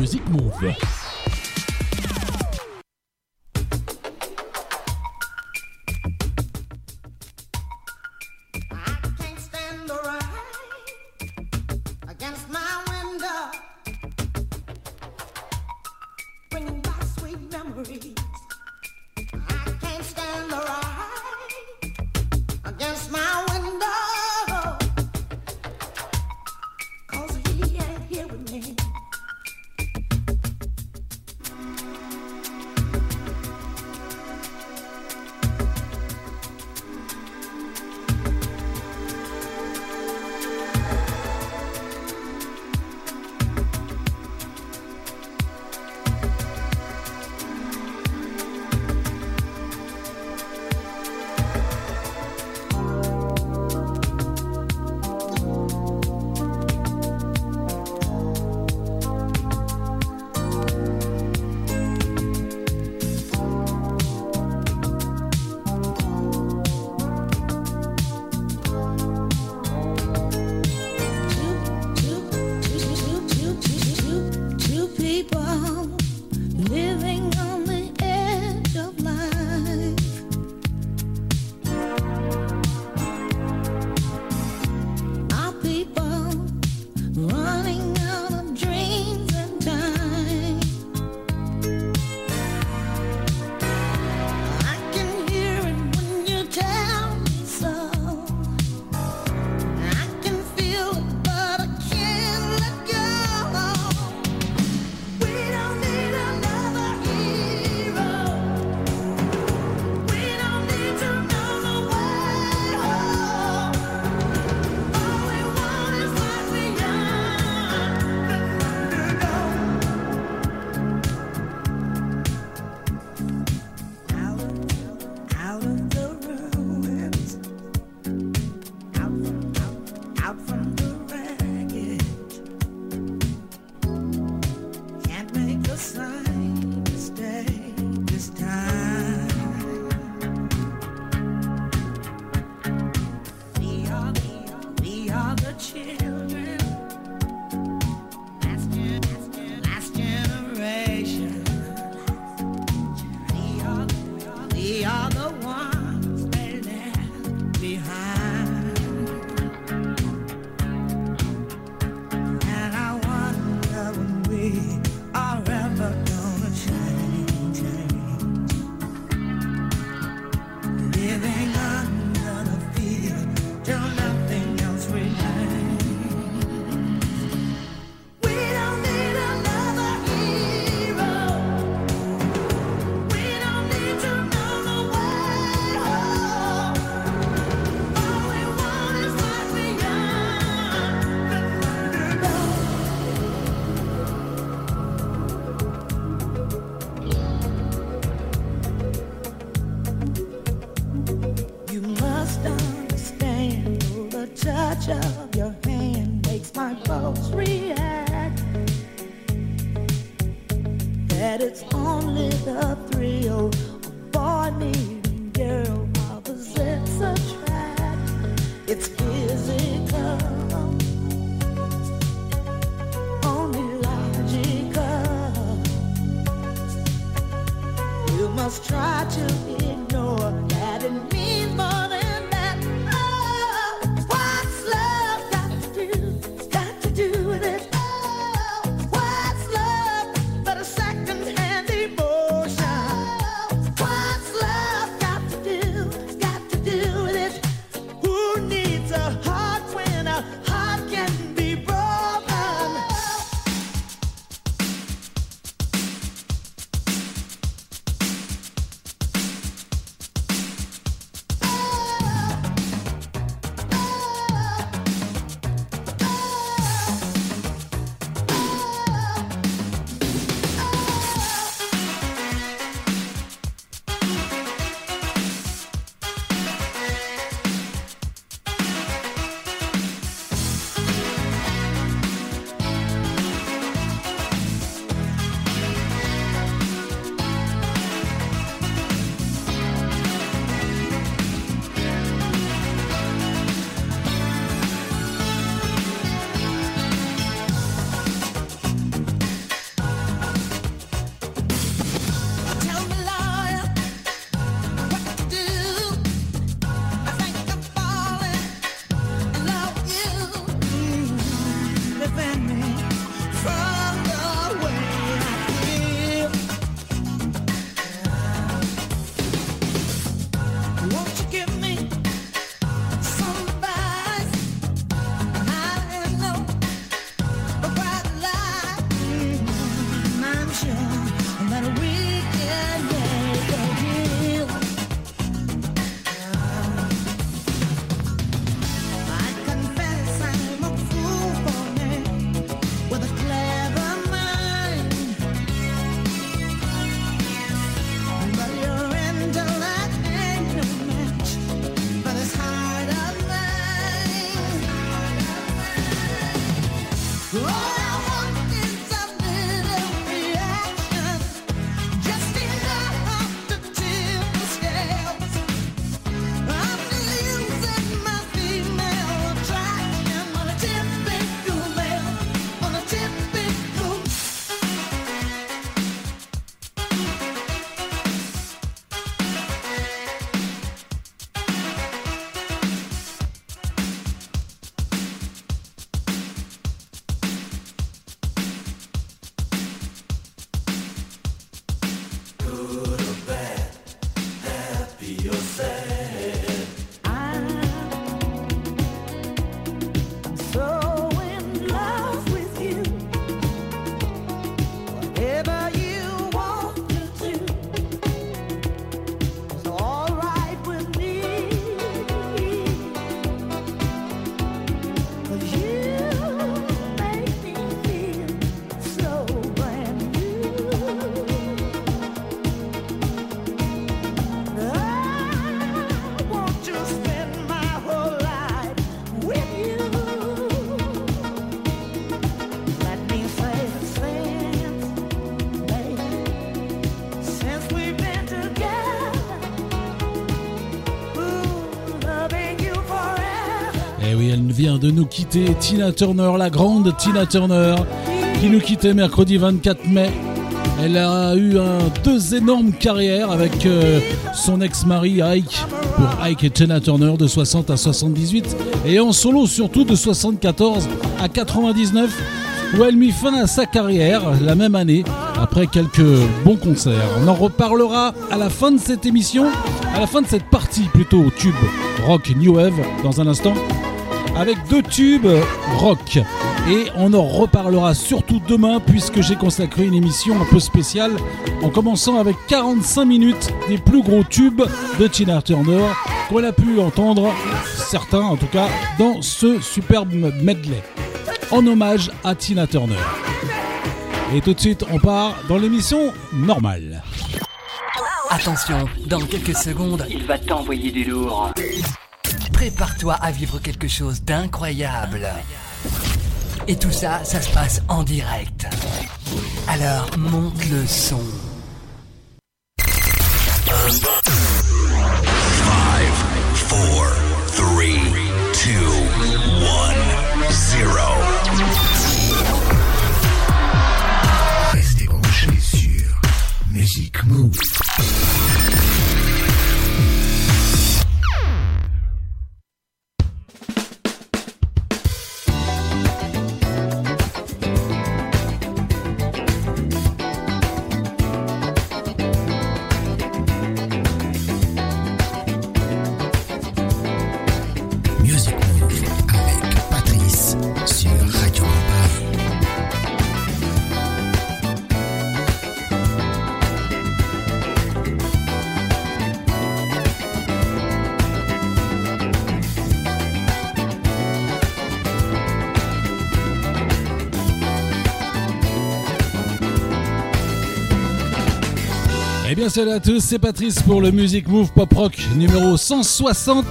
Musikmove. De nous quitter. Tina Turner, la grande Tina Turner, qui nous quittait mercredi 24 mai. Elle a eu deux énormes carrières avec euh, son ex-mari Ike, pour Ike et Tina Turner de 60 à 78, et en solo surtout de 74 à 99, où elle mit fin à sa carrière la même année après quelques bons concerts. On en reparlera à la fin de cette émission, à la fin de cette partie plutôt tube rock new wave dans un instant, avec deux tubes rock. Et on en reparlera surtout demain puisque j'ai consacré une émission un peu spéciale en commençant avec 45 minutes des plus gros tubes de Tina Turner qu'on a pu entendre, certains en tout cas, dans ce superbe medley en hommage à Tina Turner. Et tout de suite, on part dans l'émission normale. Attention, dans quelques secondes, il va t'envoyer du lourd. Prépare-toi à vivre quelque chose d'incroyable. Et tout ça, ça se passe en direct. Alors, monte le son. Salut à tous, c'est Patrice pour le Music Move Pop Rock numéro 160.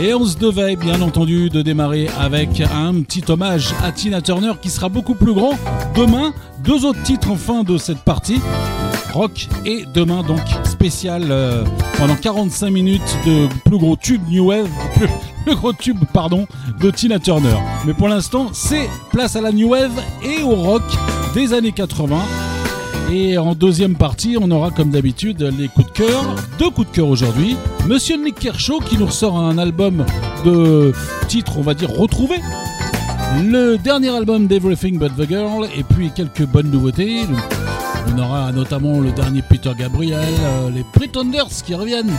Et on se devait bien entendu de démarrer avec un petit hommage à Tina Turner qui sera beaucoup plus grand demain. Deux autres titres en fin de cette partie. Rock et demain donc spécial euh, pendant 45 minutes de plus gros tube New Wave, plus, gros tube pardon de Tina Turner. Mais pour l'instant c'est place à la New Wave et au rock des années 80 et en deuxième partie, on aura comme d'habitude les coups de cœur. Deux coups de cœur aujourd'hui. Monsieur Nick Kershaw qui nous ressort un album de titres, on va dire, retrouvés. Le dernier album d'Everything But The Girl et puis quelques bonnes nouveautés. On aura notamment le dernier Peter Gabriel, euh, les Pretenders qui reviennent,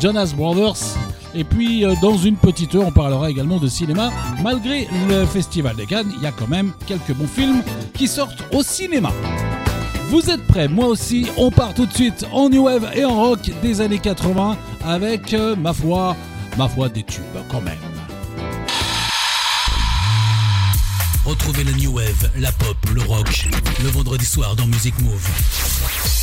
Jonas Brothers. Et puis euh, dans une petite heure, on parlera également de cinéma. Malgré le Festival de Cannes, il y a quand même quelques bons films qui sortent au cinéma. Vous êtes prêts? Moi aussi, on part tout de suite en new wave et en rock des années 80 avec, euh, ma foi, ma foi des tubes quand même. Retrouvez le new wave, la pop, le rock, le vendredi soir dans Music Move.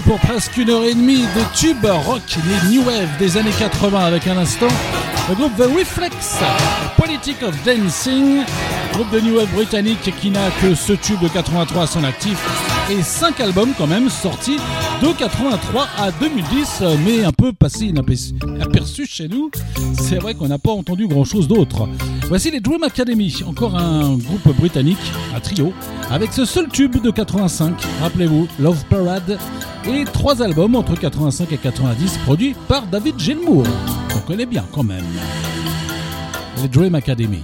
Pour presque une heure et demie de tube rock, les new wave des années 80 avec un instant le groupe The Reflex, Politic of Dancing, groupe de new wave britannique qui n'a que ce tube de 83 à son actif et 5 albums quand même sortis de 83 à 2010, mais un peu passé inaperçu chez nous. C'est vrai qu'on n'a pas entendu grand chose d'autre. Voici les Dream Academy, encore un groupe britannique, un trio, avec ce seul tube de 85, rappelez-vous, Love Parade, et trois albums entre 85 et 90 produits par David Gilmour. On connaît bien quand même. Les Dream Academy.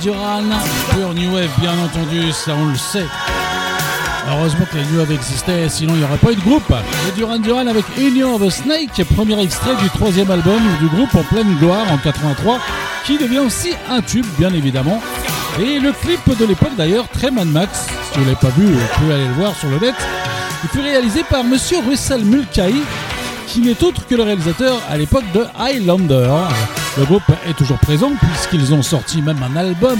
Duran Duran. Pure New Wave, bien entendu, ça on le sait. Heureusement que les New Wave existaient, sinon il n'y aurait pas eu de groupe. Les Duran Duran avec Union of a Snake, premier extrait du troisième album du groupe en pleine gloire en 83, qui devient aussi un tube, bien évidemment. Et le clip de l'époque d'ailleurs, très Mad Max, si vous ne l'avez pas vu, vous pouvez aller le voir sur le net. Il fut réalisé par Monsieur Russell Mulcahy, qui n'est autre que le réalisateur à l'époque de Highlander. Le groupe est toujours présent puisqu'ils ont sorti même un album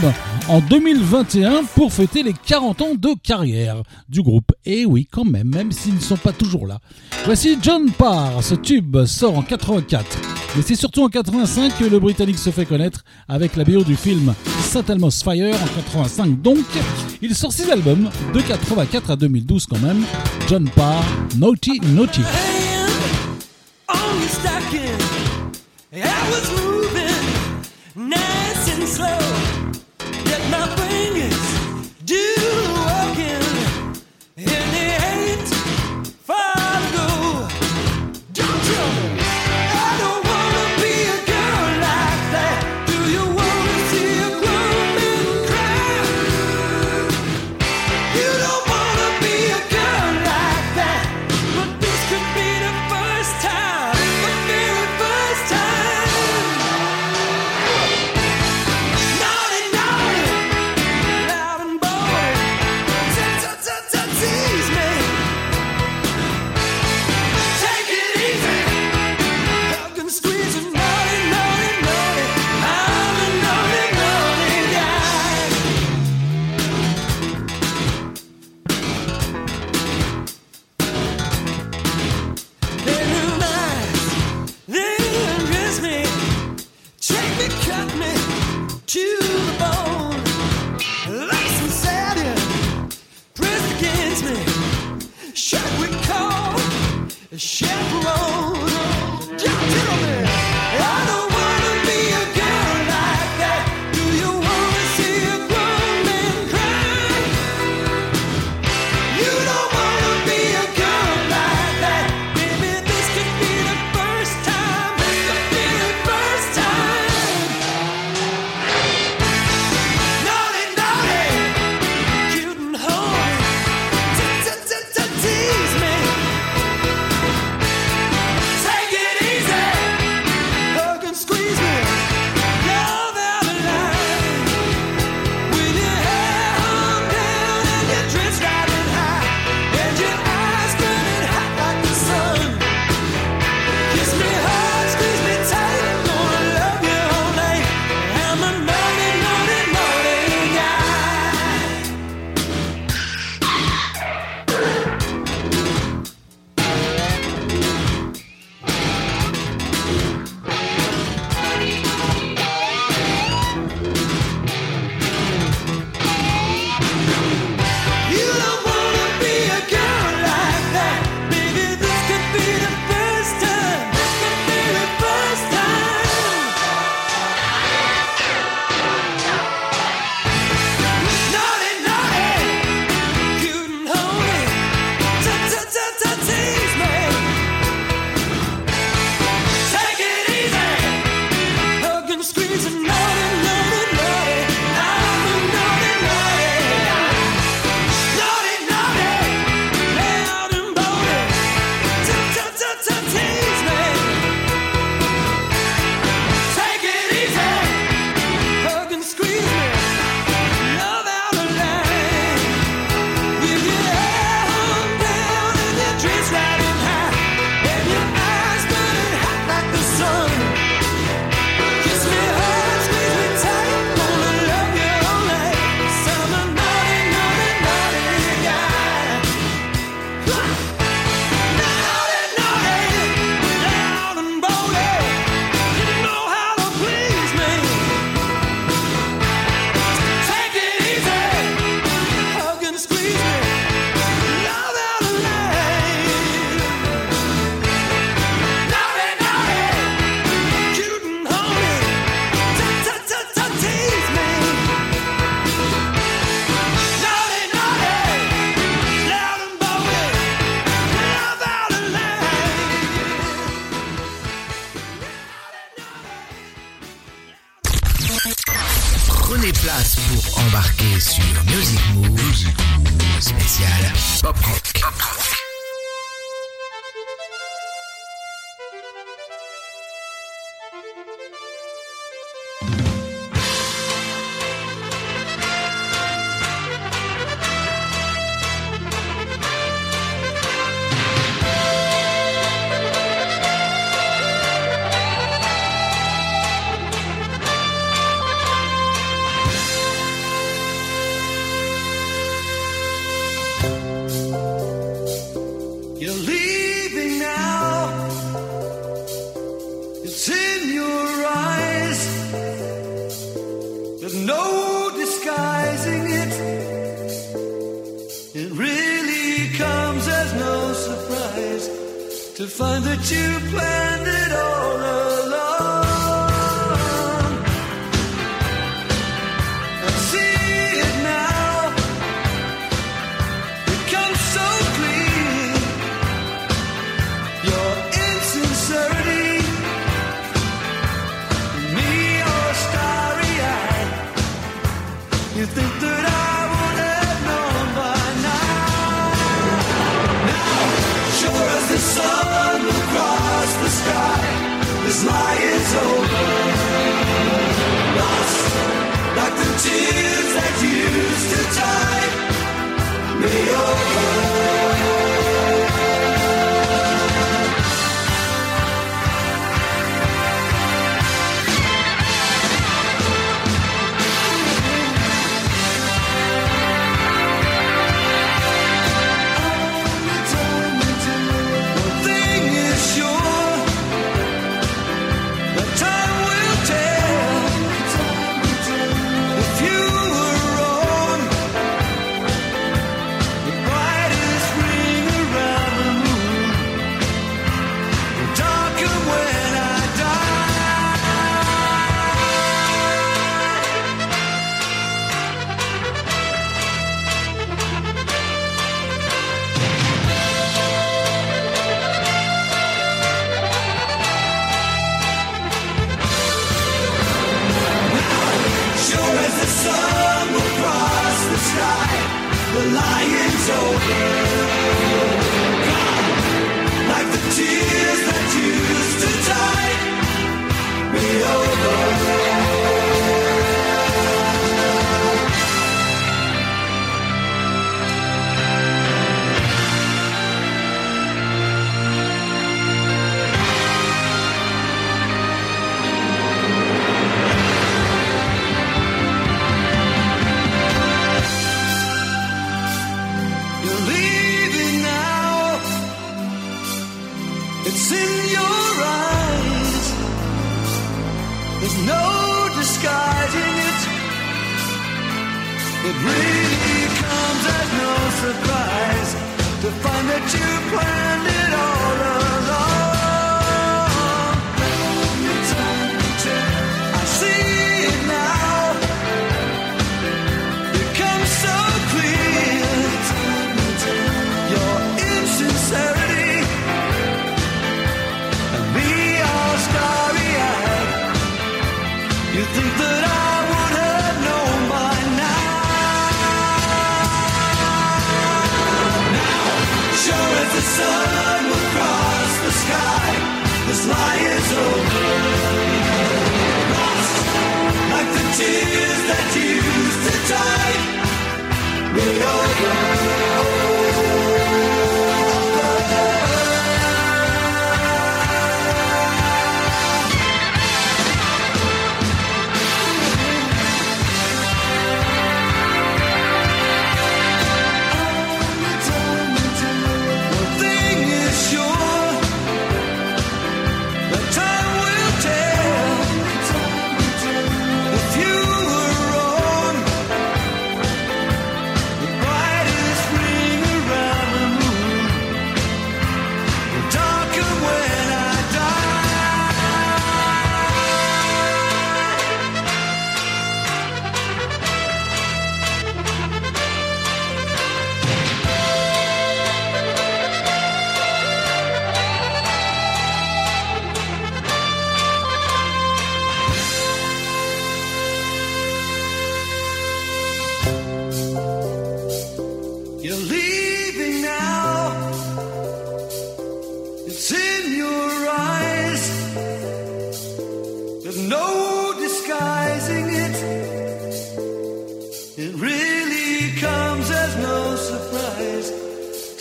en 2021 pour fêter les 40 ans de carrière du groupe. Et oui, quand même, même s'ils ne sont pas toujours là. Voici John Parr. Ce tube sort en 84. Mais c'est surtout en 85 que le Britannique se fait connaître avec la BO du film Saint Elmo's Fire en 85 donc. Il sort six albums de 84 à 2012 quand même. John Parr, Naughty Naughty. slow, yet my brain The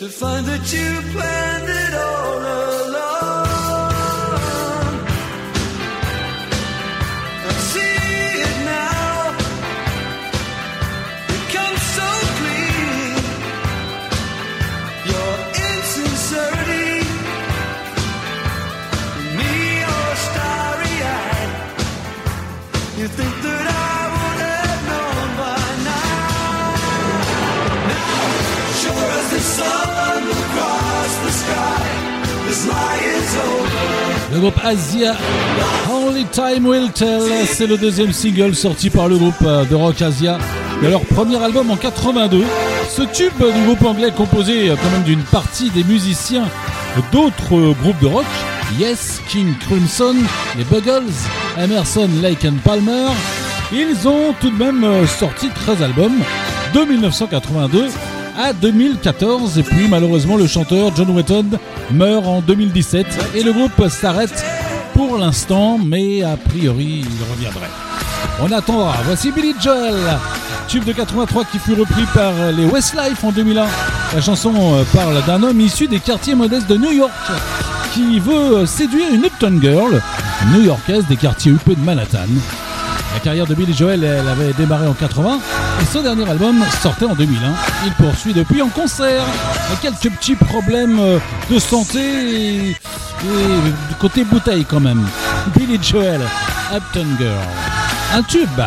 find that you planned it all Le groupe Asia, Only Time Will Tell, c'est le deuxième single sorti par le groupe euh, de rock Asia. De leur premier album en 82. Ce tube du groupe anglais composé euh, quand même d'une partie des musiciens d'autres groupes de rock, Yes, King Crimson, les Buggles, Emerson, Lake and Palmer, ils ont tout de même euh, sorti 13 albums de 1982 à 2014 et puis malheureusement le chanteur John Wetton meurt en 2017 et le groupe s'arrête pour l'instant mais a priori il reviendrait. On attendra. Voici Billy Joel, tube de 83 qui fut repris par les Westlife en 2001. La chanson euh, parle d'un homme issu des quartiers modestes de New York qui veut séduire une Upton Girl new-yorkaise des quartiers huppés de Manhattan. La carrière de Billy Joel, elle avait démarré en 80 et son dernier album sortait en 2001. Il poursuit depuis en concert avec quelques petits problèmes euh, de santé et, et du côté bouteille quand même. Billy Joel, Upton Girl. Un tube.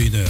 kötüydü.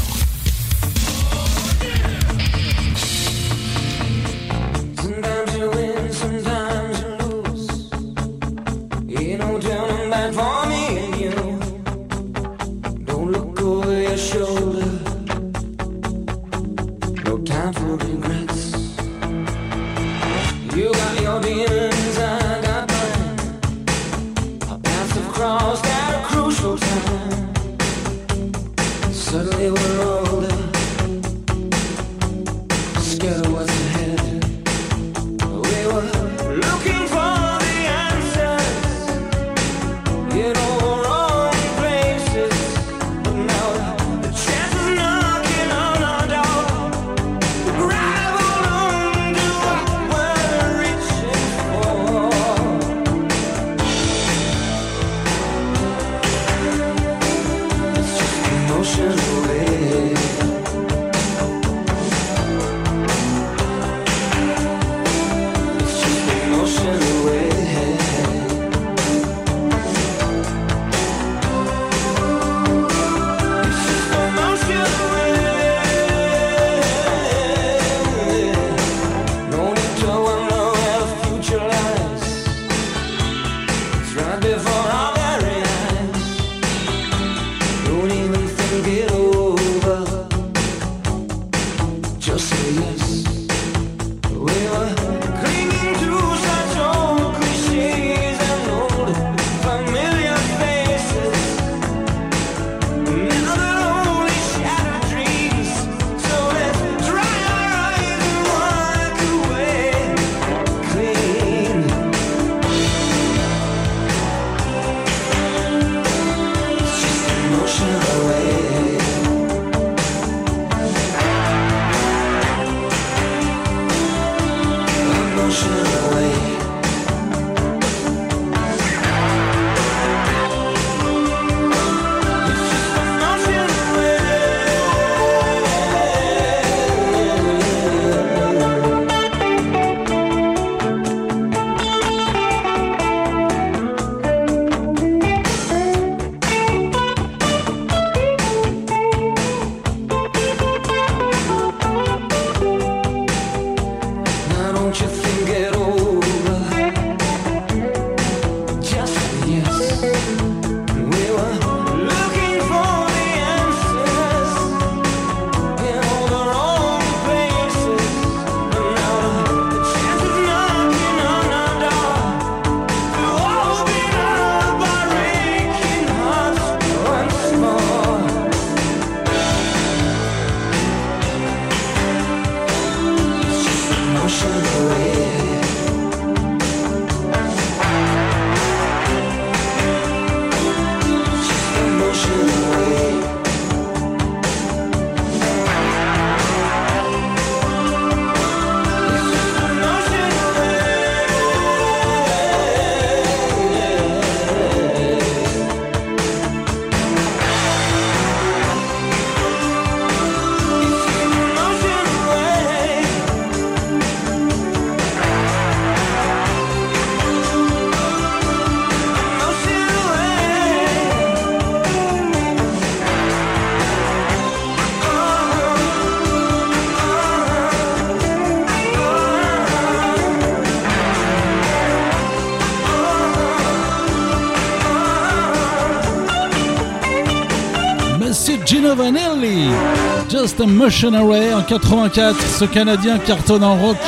Just a Missionary en 84, ce Canadien cartonne en rock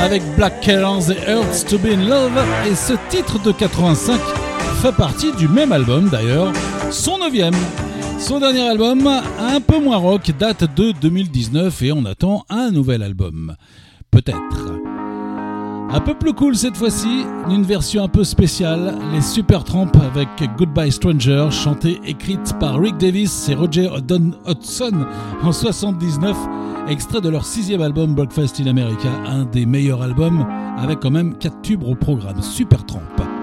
avec Black Kearns et Hurts to Be in Love, et ce titre de 85 fait partie du même album d'ailleurs, son neuvième. Son dernier album, un peu moins rock, date de 2019 et on attend un nouvel album. Peut-être. Un peu plus cool cette fois-ci, une version un peu spéciale, les Supertramp avec Goodbye Stranger, chantée écrite par Rick Davis et Roger Hodgson en 79, extrait de leur sixième album Breakfast in America, un des meilleurs albums, avec quand même quatre tubes au programme, Supertramp.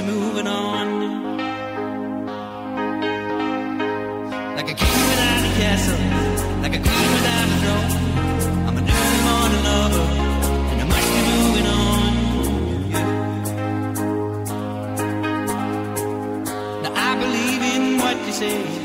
moving on. Like a king without a castle, like a queen without a throne. I'm a early morning lover, and I must be moving on. Yeah. Now I believe in what you say.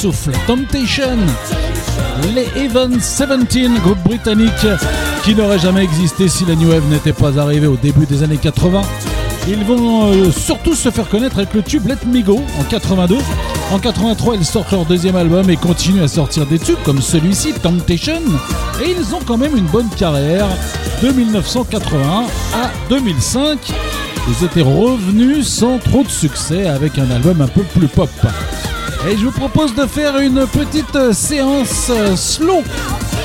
Souffle. Temptation, les Even 17, groupe britannique qui n'aurait jamais existé si la New Wave n'était pas arrivée au début des années 80. Ils vont euh, surtout se faire connaître avec le tube Let Me Go en 82. En 83, ils sortent leur deuxième album et continuent à sortir des tubes comme celui-ci, Temptation. Et ils ont quand même une bonne carrière de 1981 à 2005. Ils étaient revenus sans trop de succès avec un album un peu plus pop. Et je vous propose de faire une petite euh, séance euh, slow,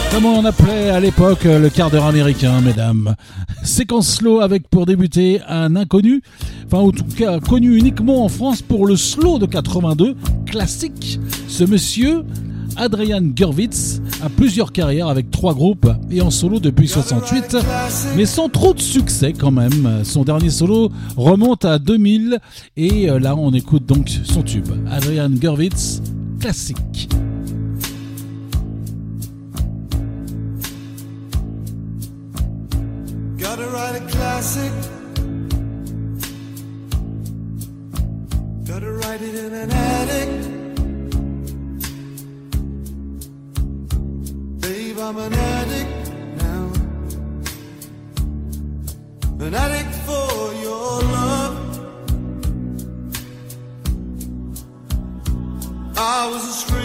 comme on appelait à l'époque euh, le quart d'heure américain, mesdames. Séquence slow avec pour débuter un inconnu, enfin en tout cas connu uniquement en France pour le slow de 82, classique. Ce monsieur, Adrian Gurwitz, plusieurs carrières avec trois groupes et en solo depuis 68, mais sans trop de succès quand même. Son dernier solo remonte à 2000 et euh, là on écoute donc son tube. Adrian Gurwitz, classique. I'm an addict now. An addict for your love. I was a stray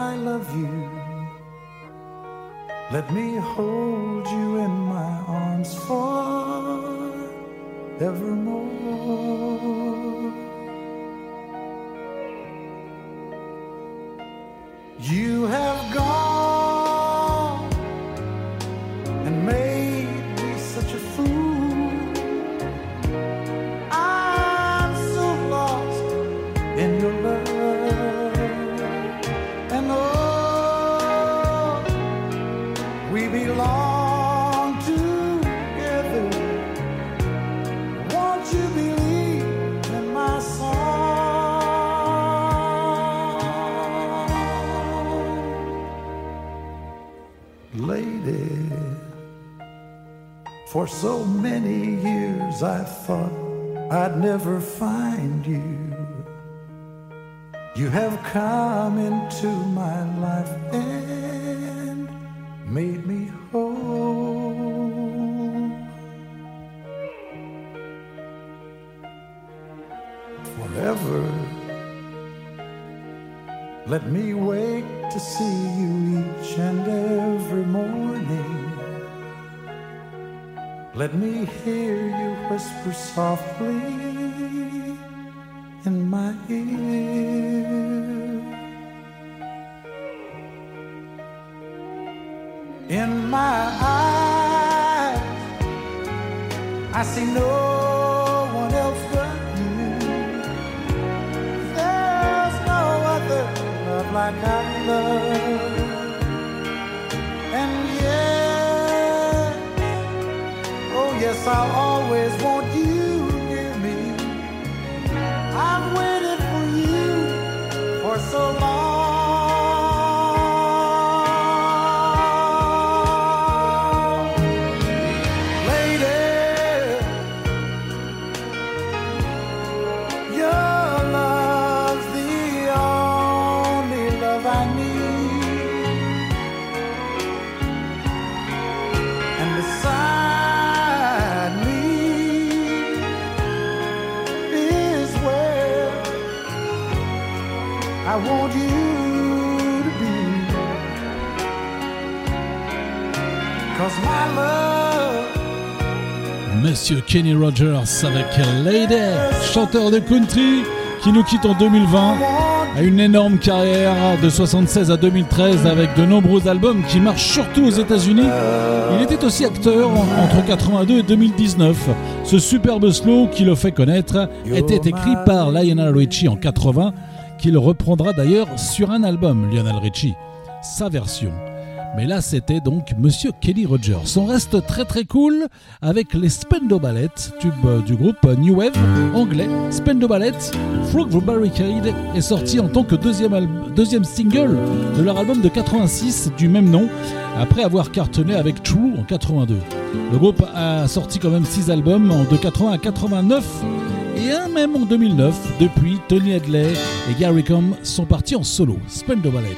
I love you. Let me hold you in my arms forevermore. You have gone. So many years I thought I'd never find you. You have come into my life and made me whole. Forever, let me wait to see you Let me hear you whisper softly Kenny Rogers avec Lady, chanteur de country qui nous quitte en 2020, a une énorme carrière de 76 à 2013 avec de nombreux albums qui marchent surtout aux États-Unis. Il était aussi acteur entre 82 et 2019. Ce superbe slow qui le fait connaître était écrit par Lionel Richie en 80, qu'il reprendra d'ailleurs sur un album, Lionel Richie, sa version. Mais là, c'était donc Monsieur Kenny Rogers. On reste très très cool avec les Spendo Ballet, tube euh, du groupe New Wave anglais. Spendo Ballet, Frog the Barricade est sorti en tant que deuxième, single de leur album de 86 du même nom, après avoir cartonné avec True en 82. Le groupe a sorti quand même 6 albums de 80 à 89 et un même en 2009. Depuis, Tony Hadley et Gary Com sont partis en solo. Spendo Ballet,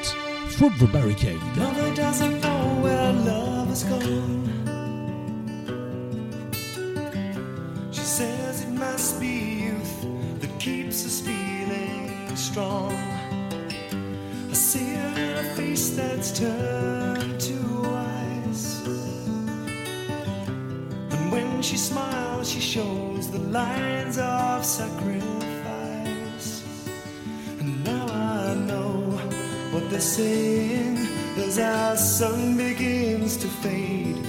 Frog the Barricade. Mother doesn't know where love is gone. She says it must be youth that keeps us feeling strong. I see her in a face that's turned to ice. And when she smiles, she shows the lines of sacrifice. And now I know they're saying as our sun begins to fade.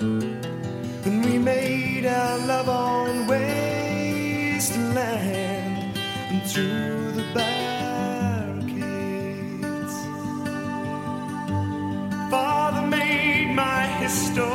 And we made our love on wasteland and through the barricades. Father made my history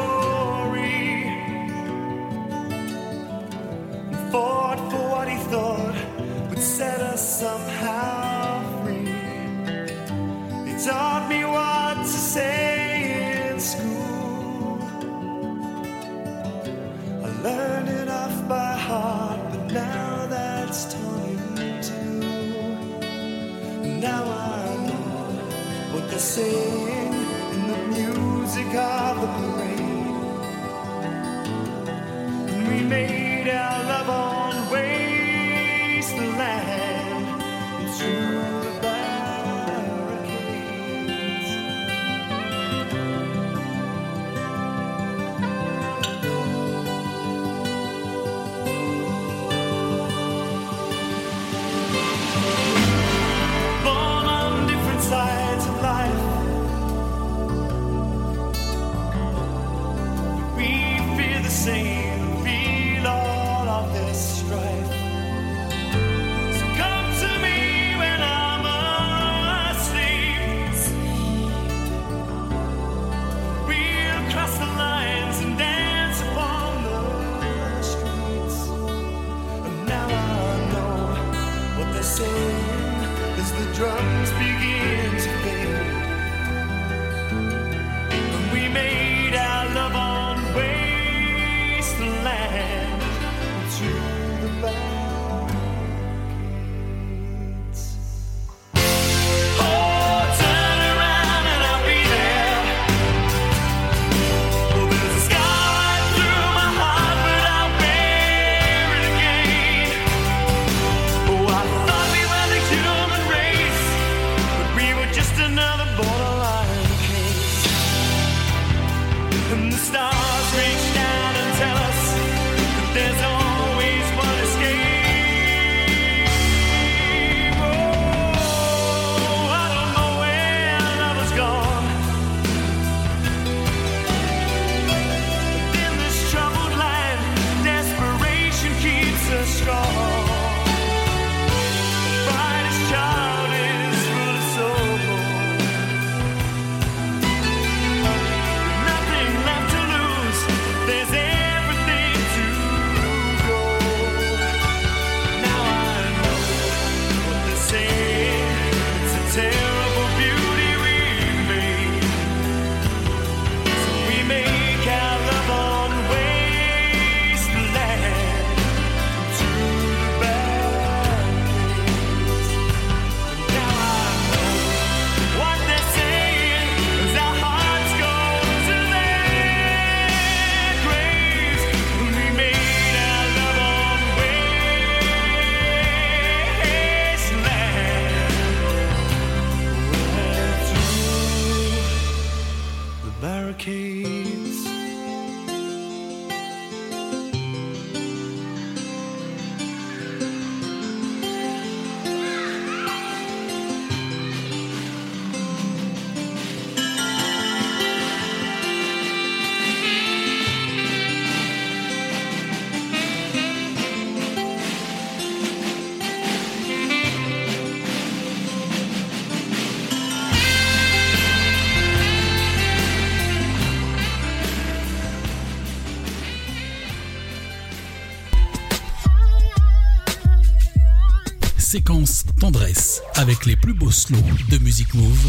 tendresse avec les plus beaux slows de Music Move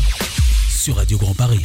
sur Radio Grand Paris.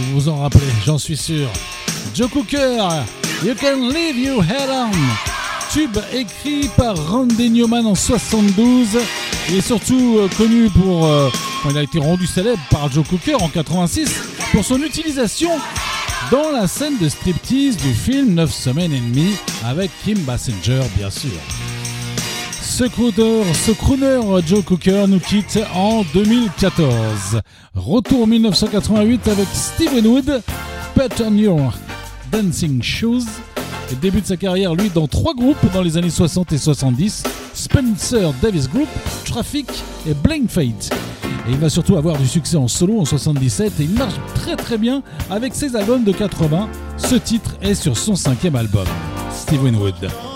Vous vous en rappelez, j'en suis sûr. Joe Cooker, You Can Leave Your Head On. Tube écrit par Randy Newman en 72. Il est surtout euh, connu pour. euh, il a été rendu célèbre par Joe Cooker en 86 pour son utilisation dans la scène de striptease du film 9 semaines et demie avec Kim Basinger, bien sûr. Ce crooner, ce Joe Cooker nous quitte en 2014. Retour 1988 avec Steven Wood, Put on Your Dancing Shoes. Il débute sa carrière, lui, dans trois groupes dans les années 60 et 70 Spencer Davis Group, Traffic et Blank Fate. Et il va surtout avoir du succès en solo en 77 et il marche très très bien avec ses albums de 80. Ce titre est sur son cinquième album, Steven Wood.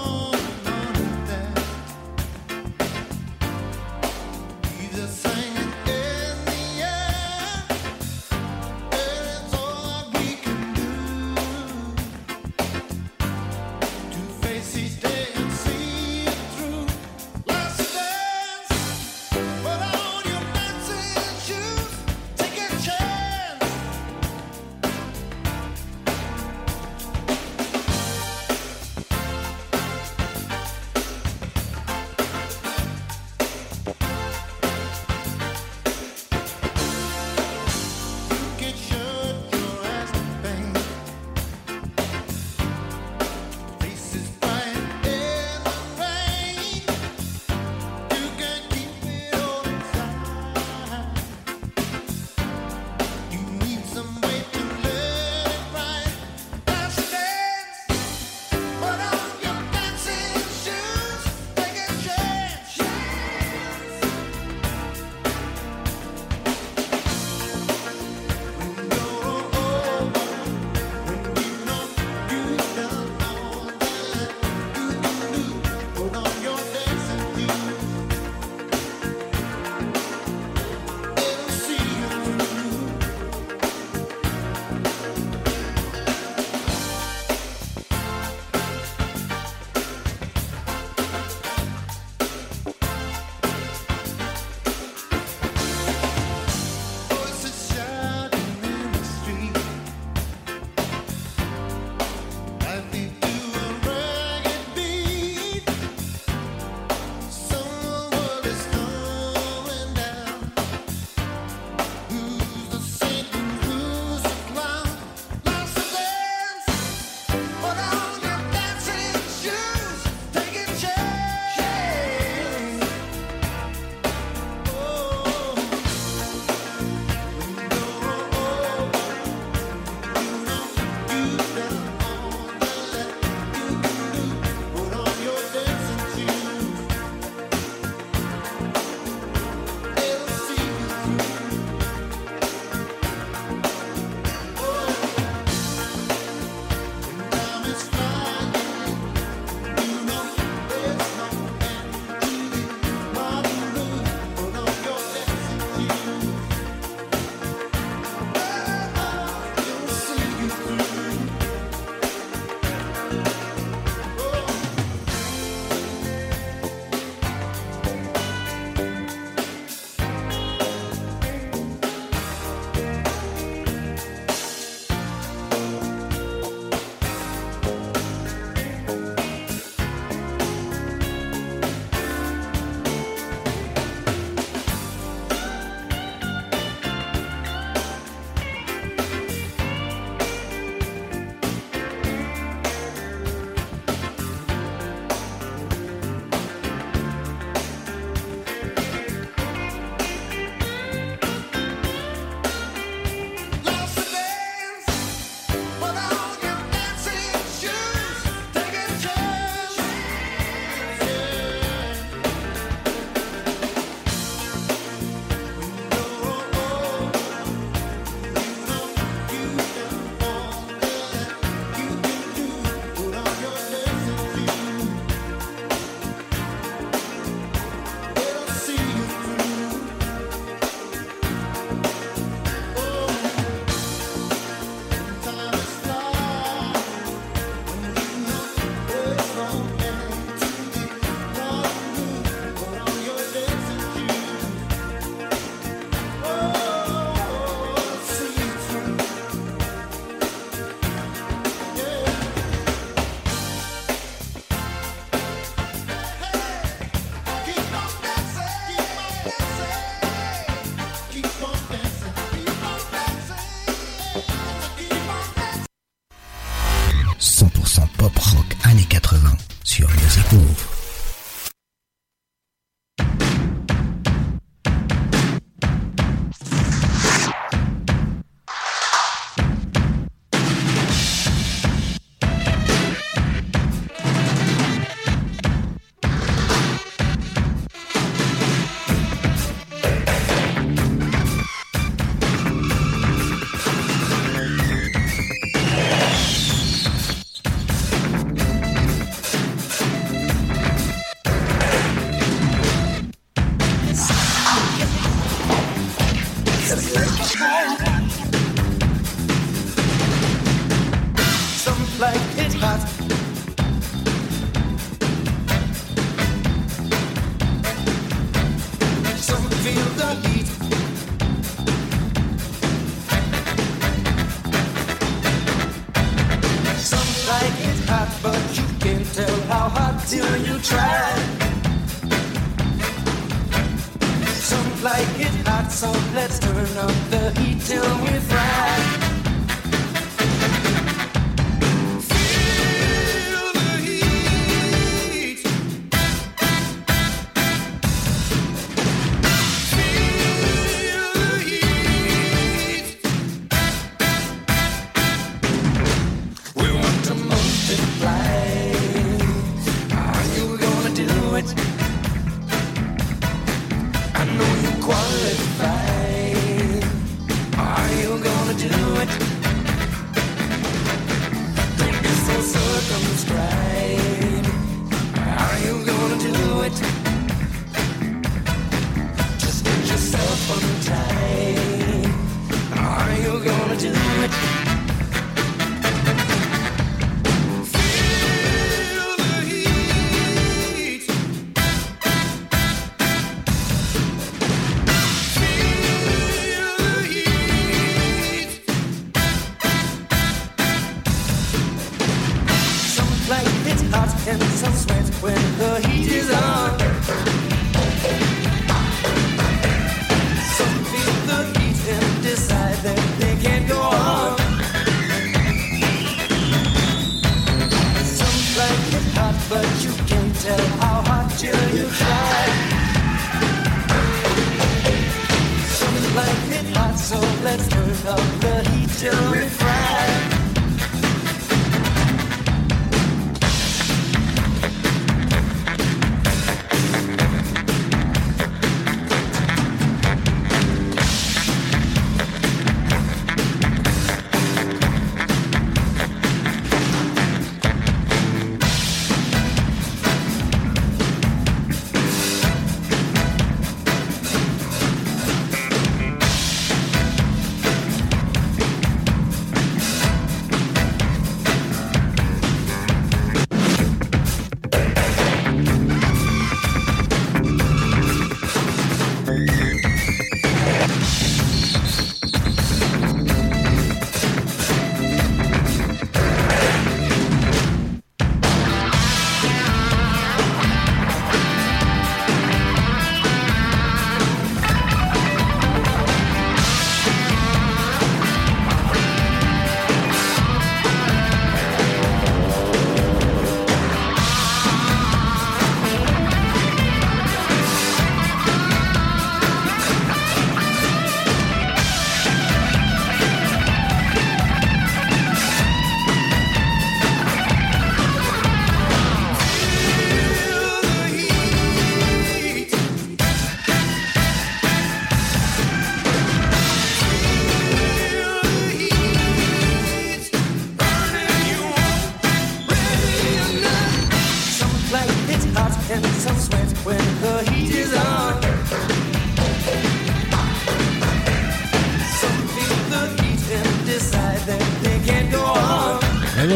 Move.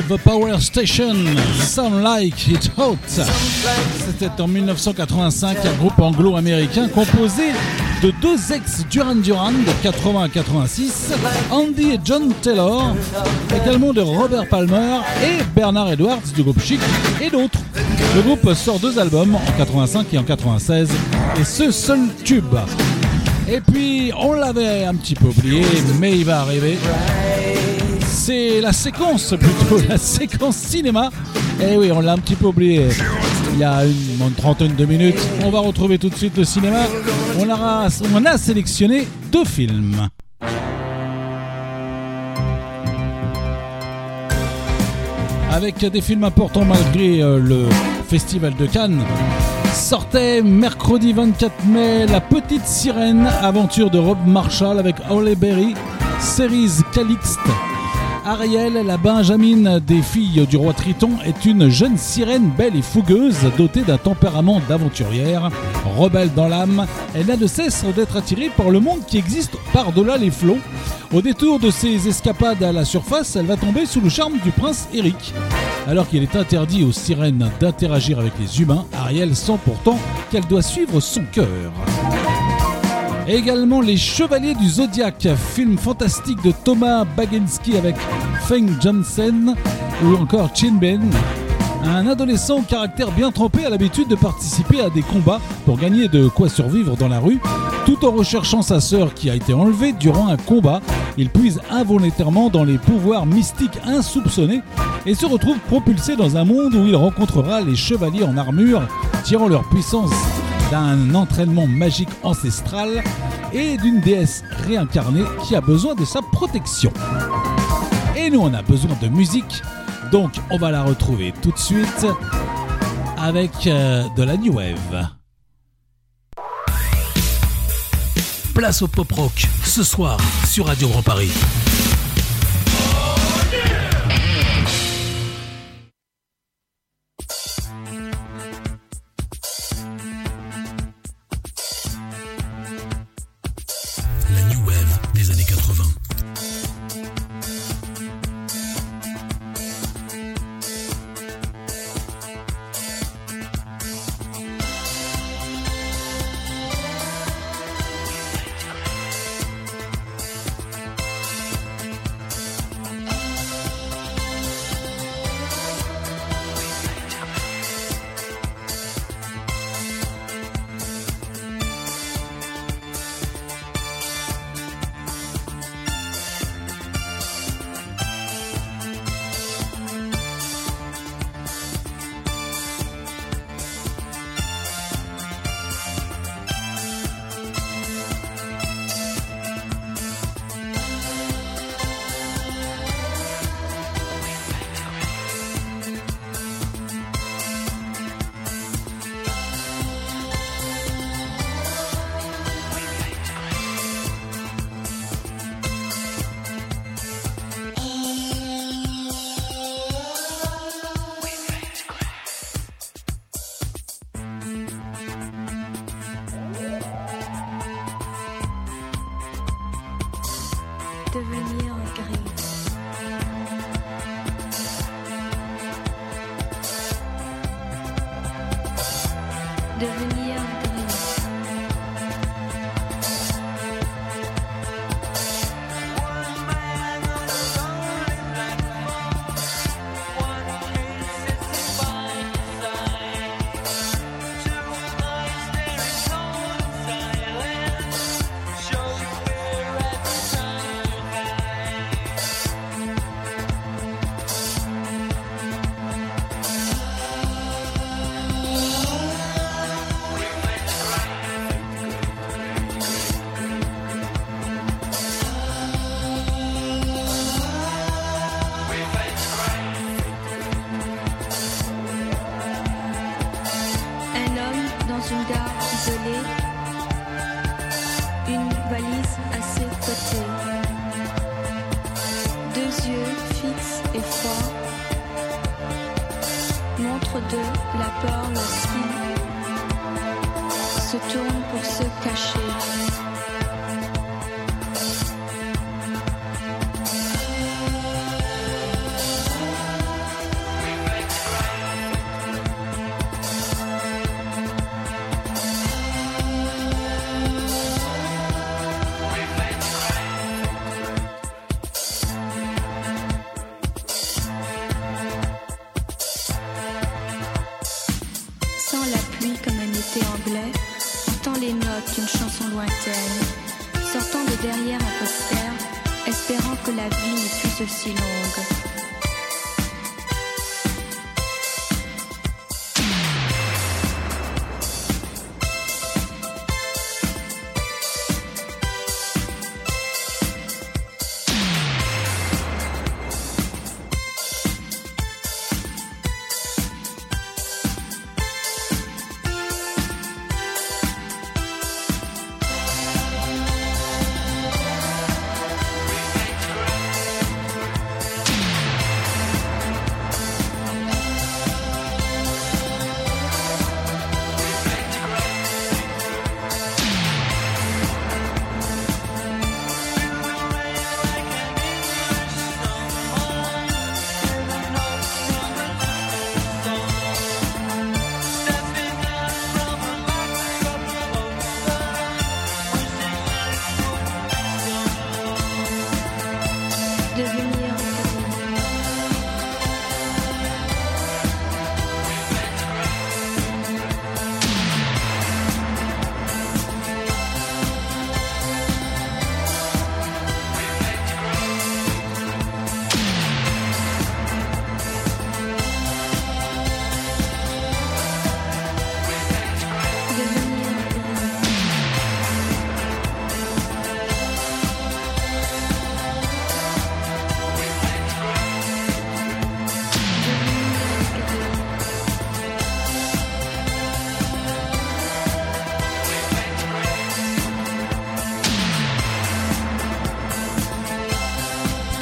The Power Station, Sound Like It Hot. C'était en 1985 un groupe anglo-américain composé de deux ex Duran Duran de 80 à 86, Andy et John Taylor, également de Robert Palmer et Bernard Edwards du groupe Chic et d'autres. Le groupe sort deux albums en 85 et en 96 et ce seul tube. Et puis on l'avait un petit peu oublié mais il va arriver c'est la séquence plutôt, la séquence cinéma. Eh oui, on l'a un petit peu oublié il y a une, trentaine de minutes. On va retrouver tout de suite le cinéma. On a, on a sélectionné deux films. Avec des films importants malgré euh, le Festival de Cannes. Sortait mercredi 24 mai La Petite Sirène, aventure de Rob Marshall avec Holly Berry, Cerise Calixte. Ariel, la Benjamine des filles du roi Triton, est une jeune sirène belle et fougueuse, dotée d'un tempérament d'aventurière. Rebelle dans l'âme, elle n'a de cesse d'être attirée par le monde qui existe par-delà les flots. Au détour de ses escapades à la surface, elle va tomber sous le charme du prince Eric. Alors qu'il est interdit aux sirènes d'interagir avec les humains, Ariel sent pourtant qu'elle doit suivre son cœur. Également Les Chevaliers du Zodiaque, film fantastique de Thomas Baginski avec Feng Jansen ou encore Chin Ben. Un adolescent au caractère bien trempé a l'habitude de participer à des combats pour gagner de quoi survivre dans la rue. Tout en recherchant sa sœur qui a été enlevée durant un combat, il puise involontairement dans les pouvoirs mystiques insoupçonnés et se retrouve propulsé dans un monde où il rencontrera les chevaliers en armure, tirant leur puissance d'un entraînement magique ancestral et d'une déesse réincarnée qui a besoin de sa protection. Et nous, on a besoin de musique, donc on va la retrouver tout de suite avec euh, de la New Wave. Place au pop rock ce soir sur Radio Grand Paris.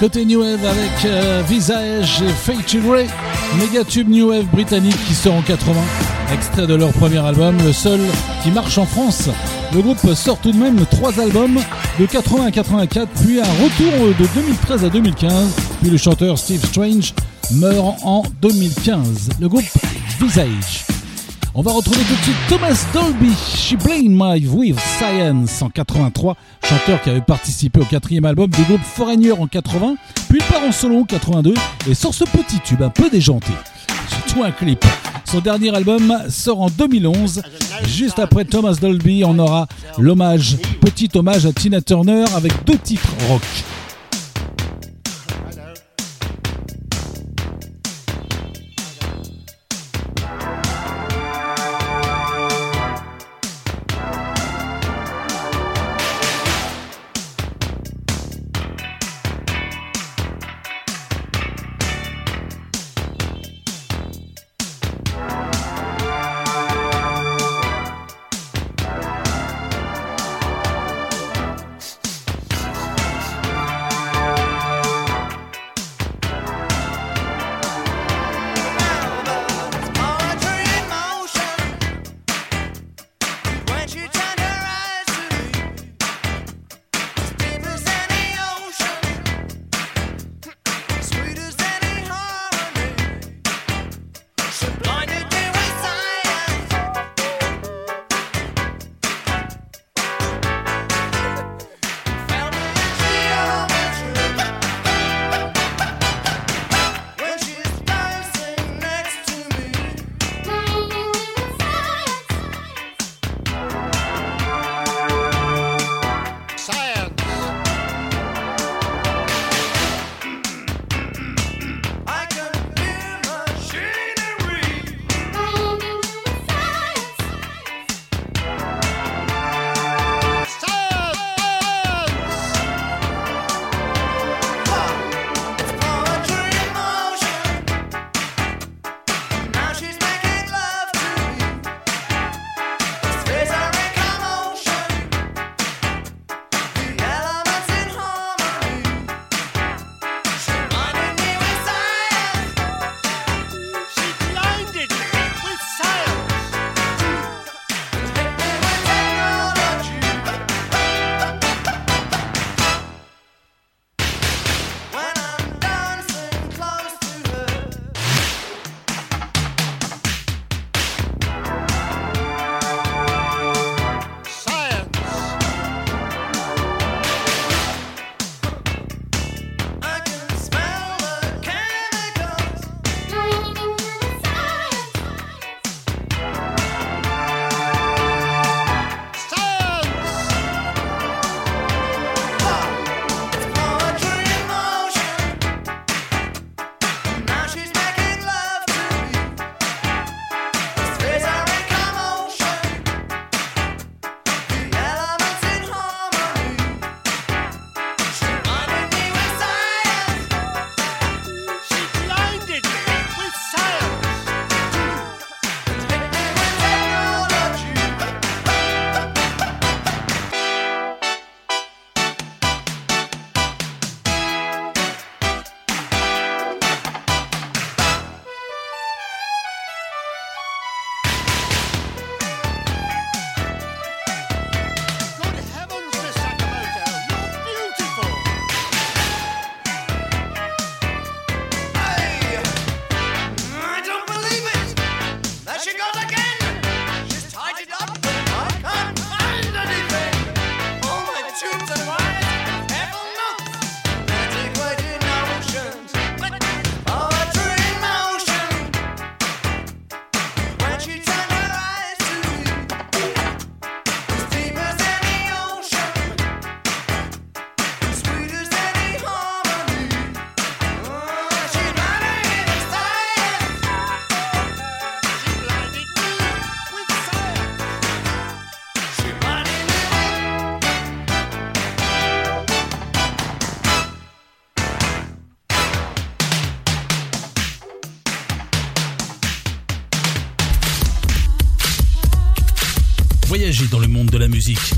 Côté New Wave avec euh, Visage et Fate to Grey, méga tube New Wave britannique qui sort en 80, extrait de leur premier album, le seul qui marche en France. Le groupe sort tout de même trois albums de 80 à 84, puis un retour de 2013 à 2015, puis le chanteur Steve Strange meurt en 2015. Le groupe Visage. On va retrouver tout de suite Thomas Dolby, She Blind My With Science en 83, chanteur qui avait participé au quatrième album du groupe Foreigner en 80, puis part en solo en 82 et sort ce petit tube un peu déjanté. Surtout un clip. Son dernier album sort en 2011. Juste après Thomas Dolby, on aura l'hommage, petit hommage à Tina Turner avec deux titres rock.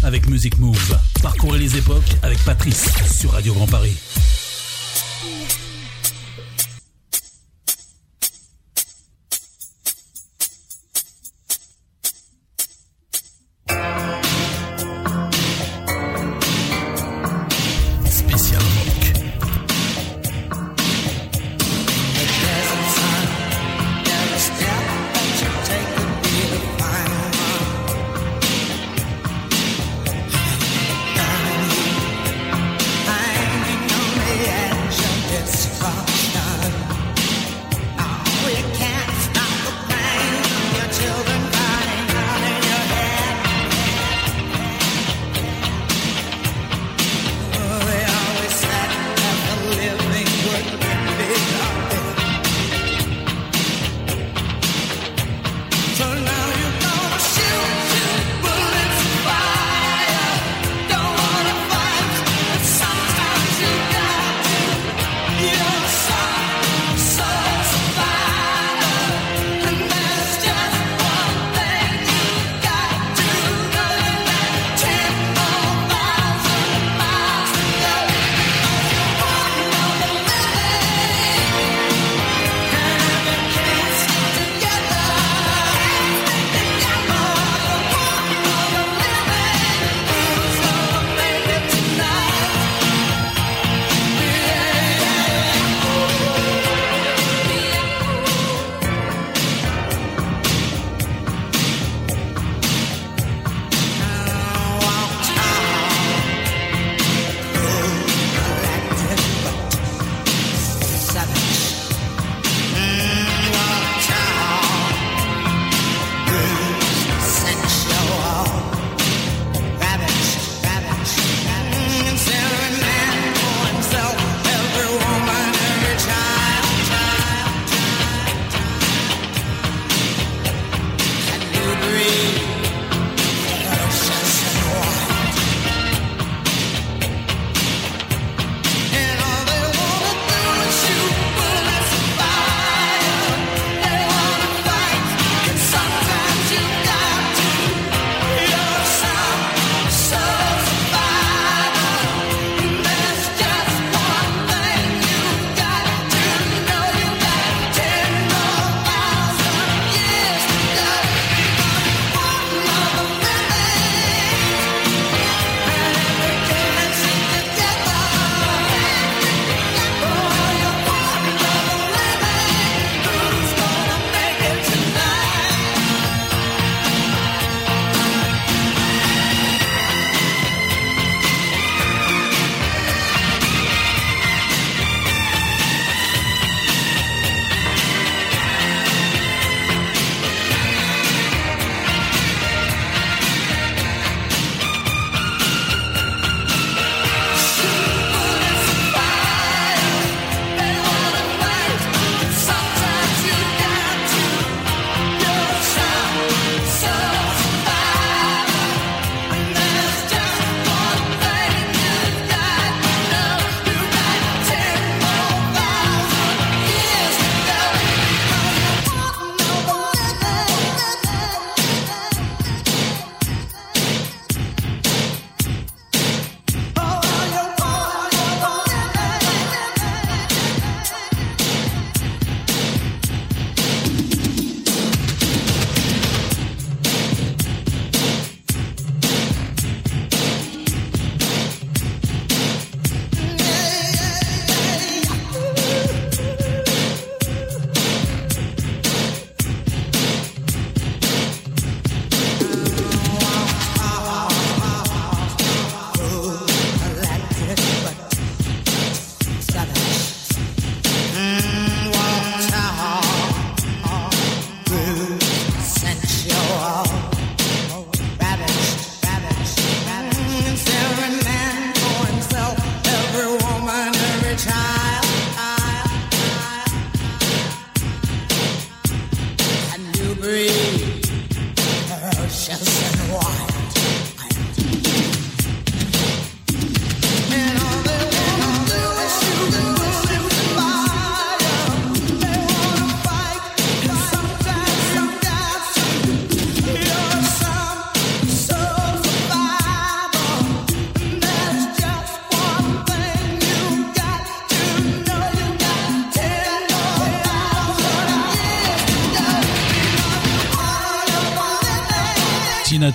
Avec Music Move. Parcourez les époques avec Patrice sur Radio Grand Paris.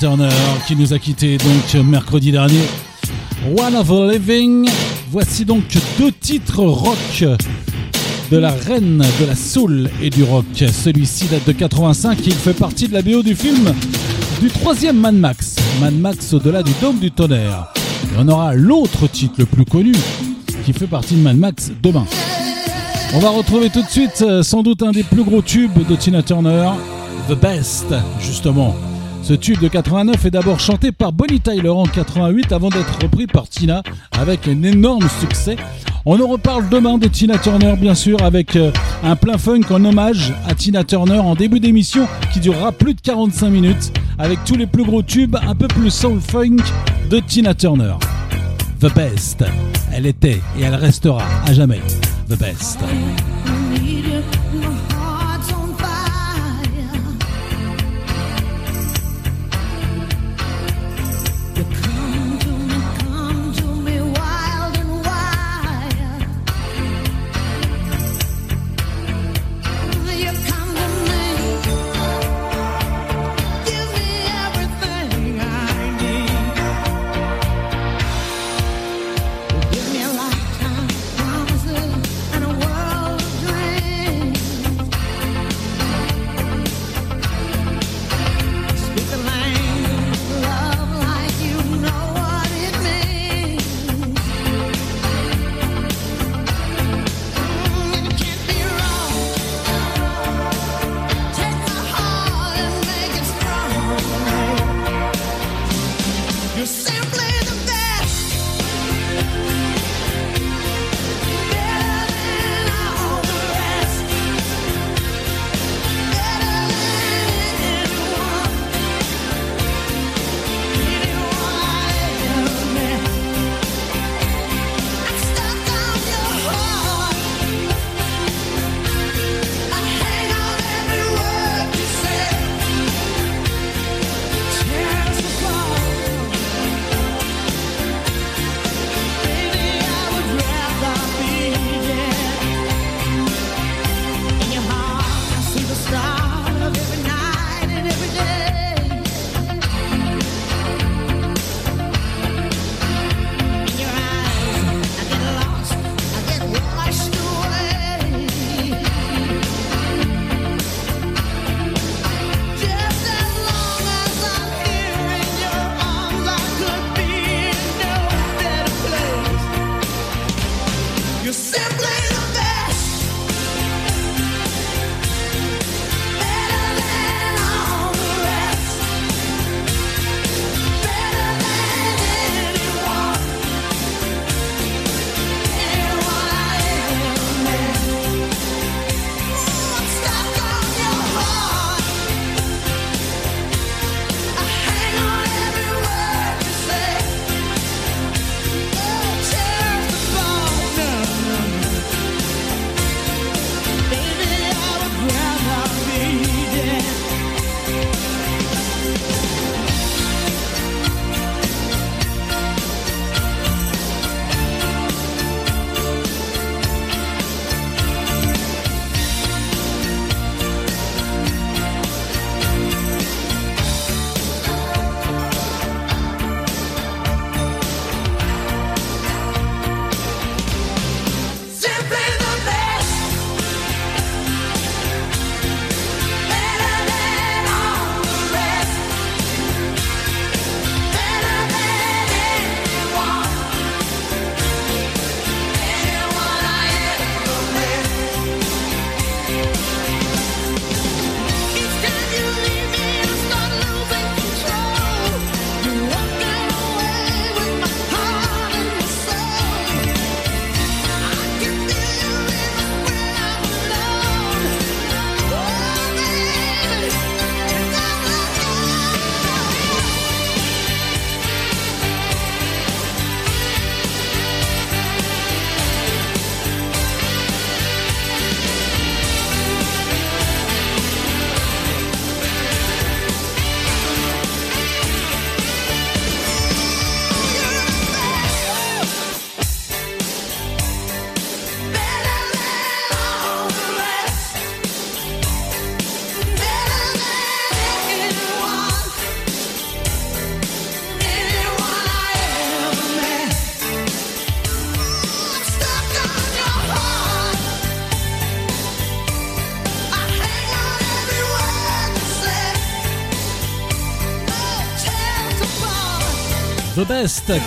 Turner qui nous a quittés donc mercredi dernier. One of a Living. Voici donc deux titres rock de la reine de la soul et du rock. Celui-ci date de 85 et il fait partie de la BO du film du troisième Mad Max. Mad Max au-delà du dôme du tonnerre. Et on aura l'autre titre le plus connu qui fait partie de Mad Max demain. On va retrouver tout de suite euh, sans doute un des plus gros tubes de Tina Turner, The Best, justement. Ce tube de 89 est d'abord chanté par Bonnie Tyler en 88 avant d'être repris par Tina avec un énorme succès. On en reparle demain de Tina Turner bien sûr avec euh, un plein funk en hommage à Tina Turner en début d'émission qui durera plus de 45 minutes avec tous les plus gros tubes un peu plus soul funk de Tina Turner. The Best, elle était et elle restera à jamais The Best.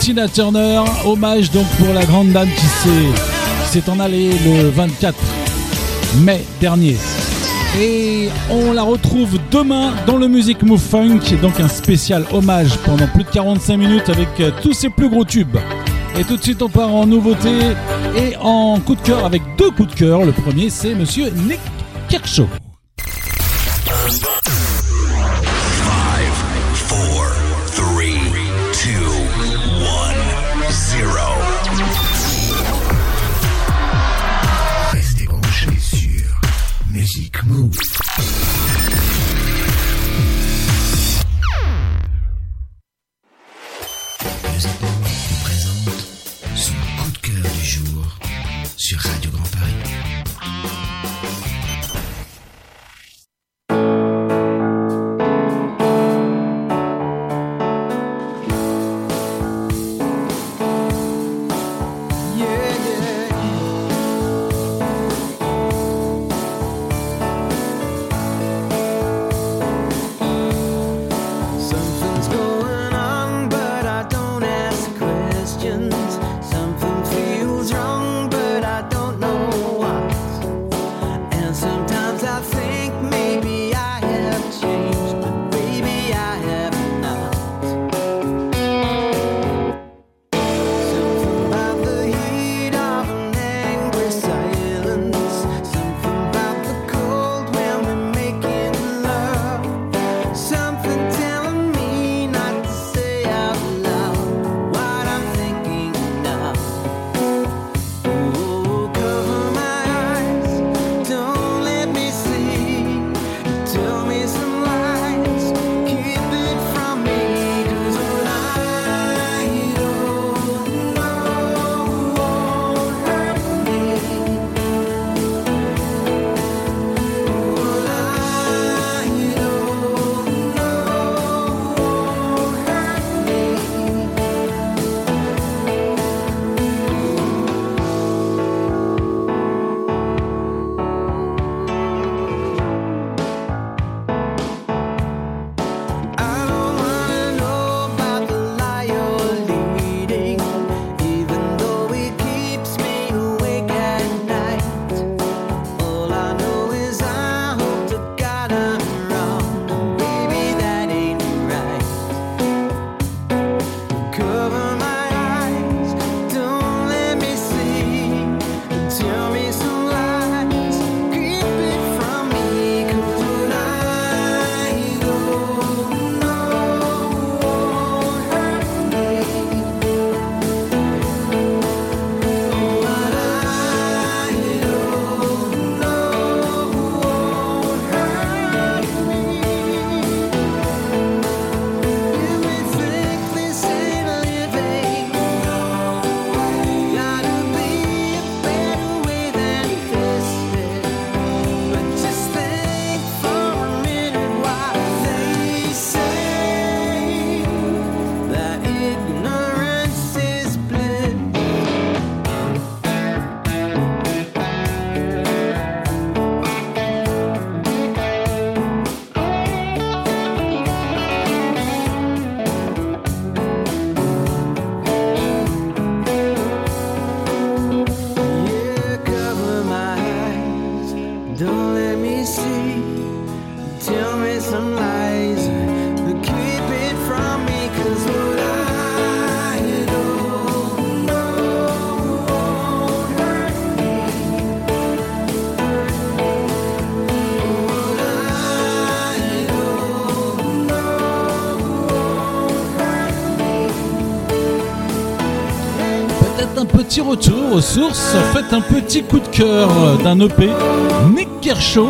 Tina Turner, hommage donc pour la grande dame qui s'est, qui s'est en allée le 24 mai dernier. Et on la retrouve demain dans le Music Move Funk, donc un spécial hommage pendant plus de 45 minutes avec euh, tous ses plus gros tubes. Et tout de suite on part en nouveauté et en coup de cœur avec deux coups de cœur. Le premier c'est Monsieur Nick Kershaw. Petit retour aux sources, faites un petit coup de cœur d'un EP, Nick Kershaw.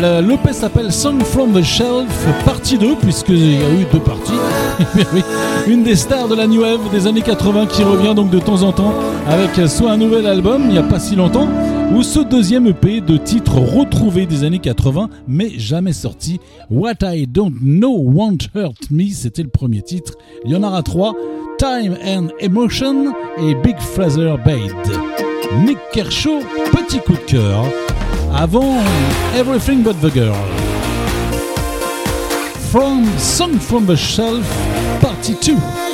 Le- L'EP s'appelle Song from the Shelf, partie 2, puisqu'il y a eu deux parties. Une des stars de la New Wave des années 80 qui revient donc de temps en temps avec soit un nouvel album, il n'y a pas si longtemps, ou ce deuxième EP de titres retrouvés des années 80, mais jamais sorti. What I Don't Know Won't Hurt Me, c'était le premier titre. Il y en aura trois. Time and Emotion et Big Fraser Bade. Nick Kershaw, petit coup de cœur. Avant Everything But the Girl. From Song from the Shelf, Partie 2.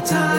Time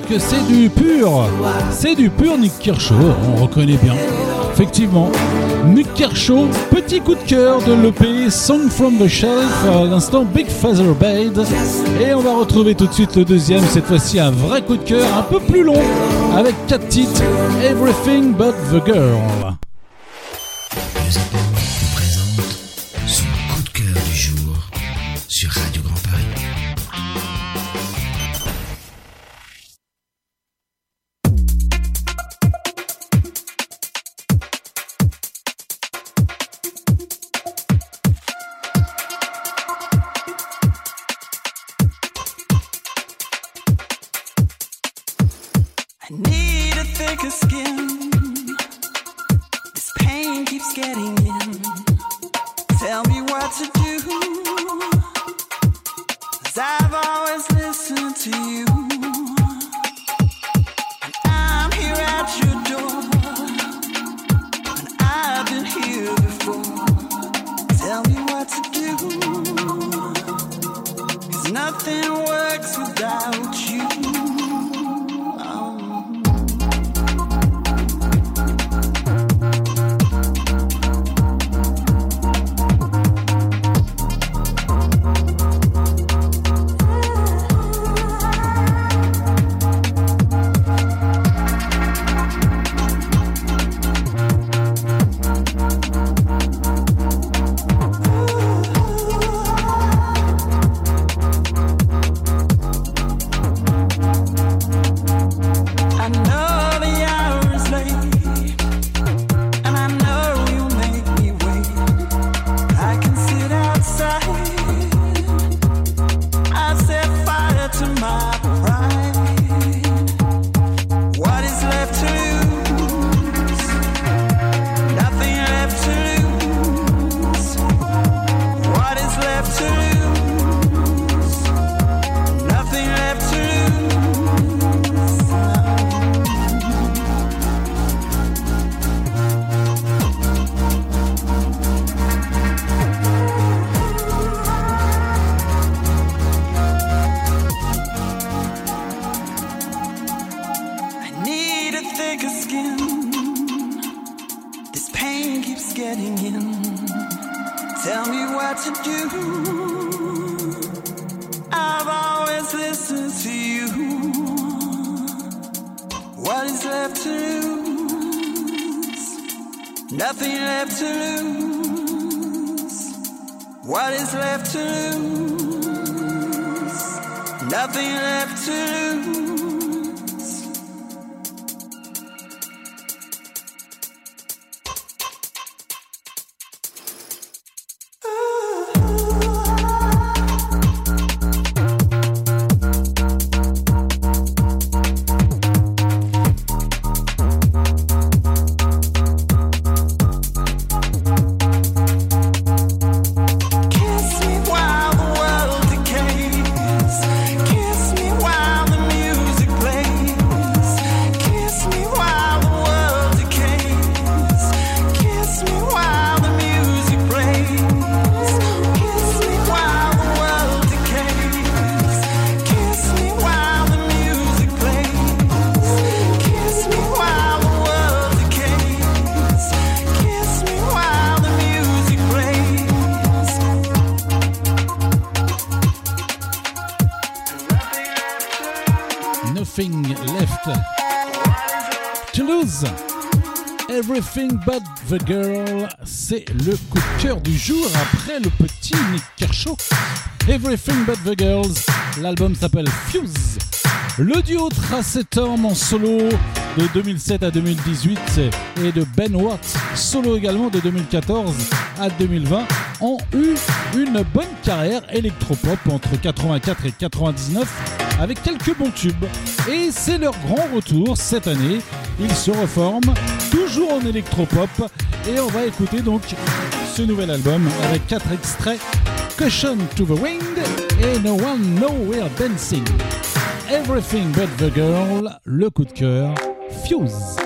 que c'est du pur. C'est du pur Nick Kershaw, on reconnaît bien. Effectivement. Nick Kershaw, petit coup de cœur de l'EP Song from the Shelf, à l'instant Big Feather Bed. Et on va retrouver tout de suite le deuxième, cette fois-ci un vrai coup de cœur, un peu plus long, avec quatre titres Everything but the Girl. The girl, c'est le coup de cœur du jour après le petit Nick Kershaw. Everything but the girls, l'album s'appelle Fuse. Le duo Tracetorm en solo de 2007 à 2018 et de Ben Watt, solo également de 2014 à 2020, ont eu une bonne carrière électropop entre 84 et 99 avec quelques bons tubes. Et c'est leur grand retour cette année. Ils se reforment, toujours en électropop. Et on va écouter donc ce nouvel album avec quatre extraits Cushion to the Wind et No One Nowhere Dancing. Everything but the girl, le coup de cœur, Fuse.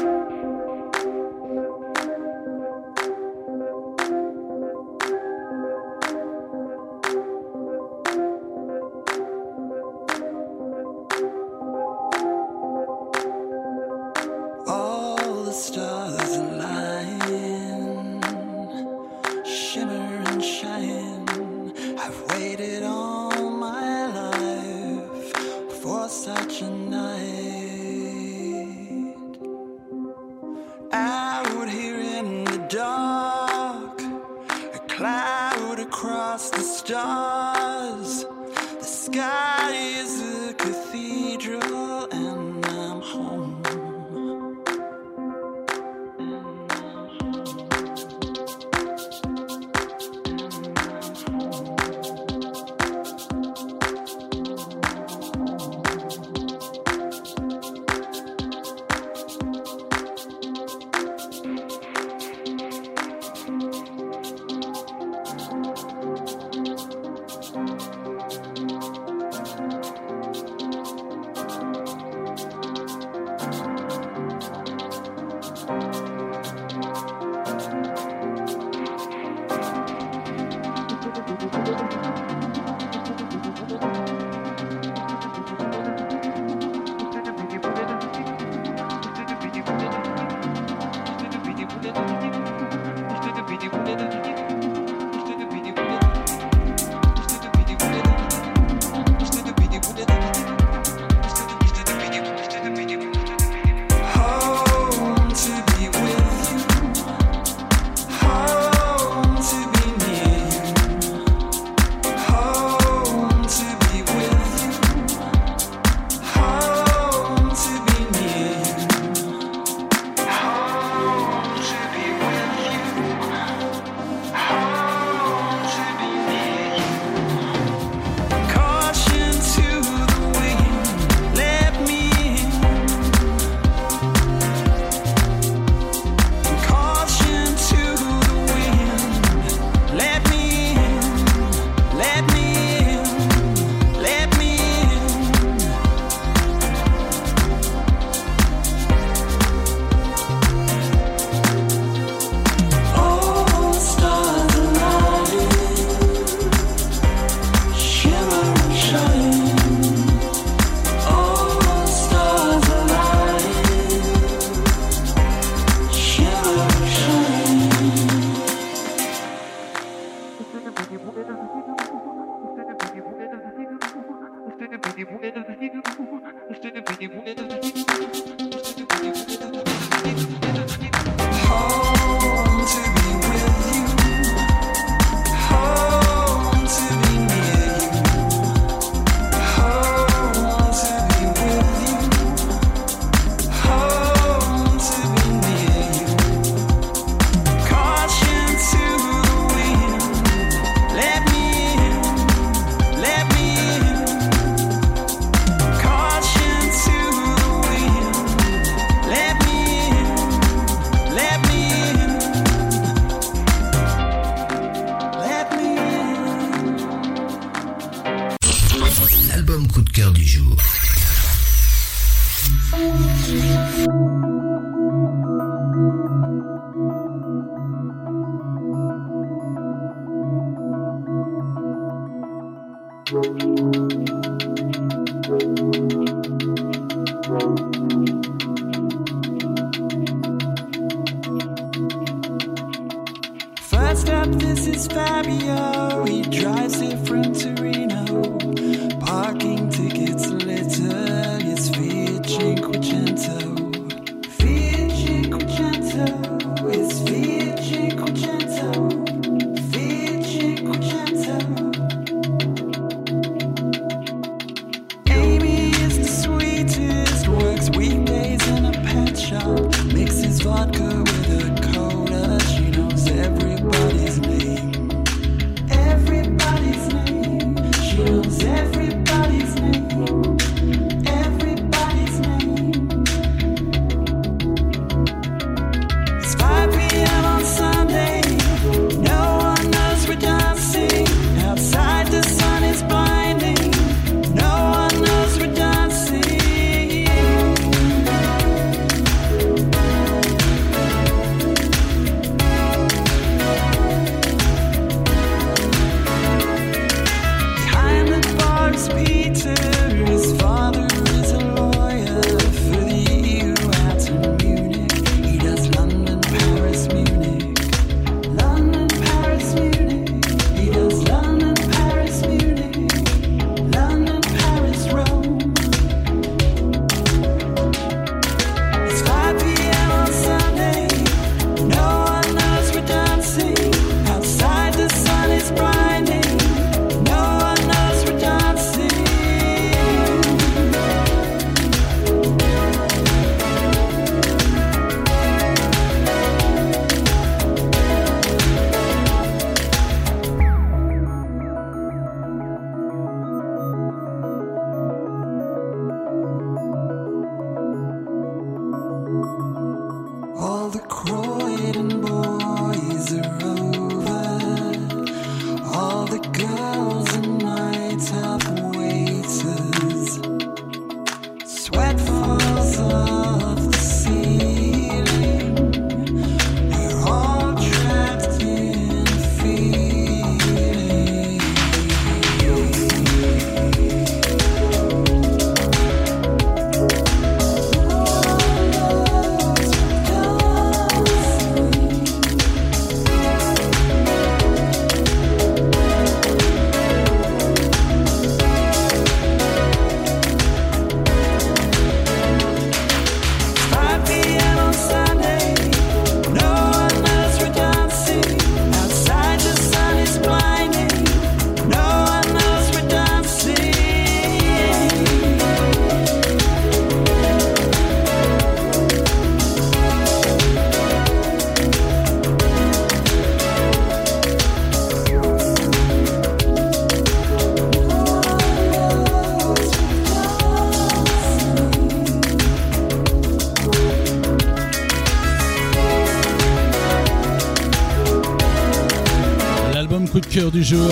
du jour.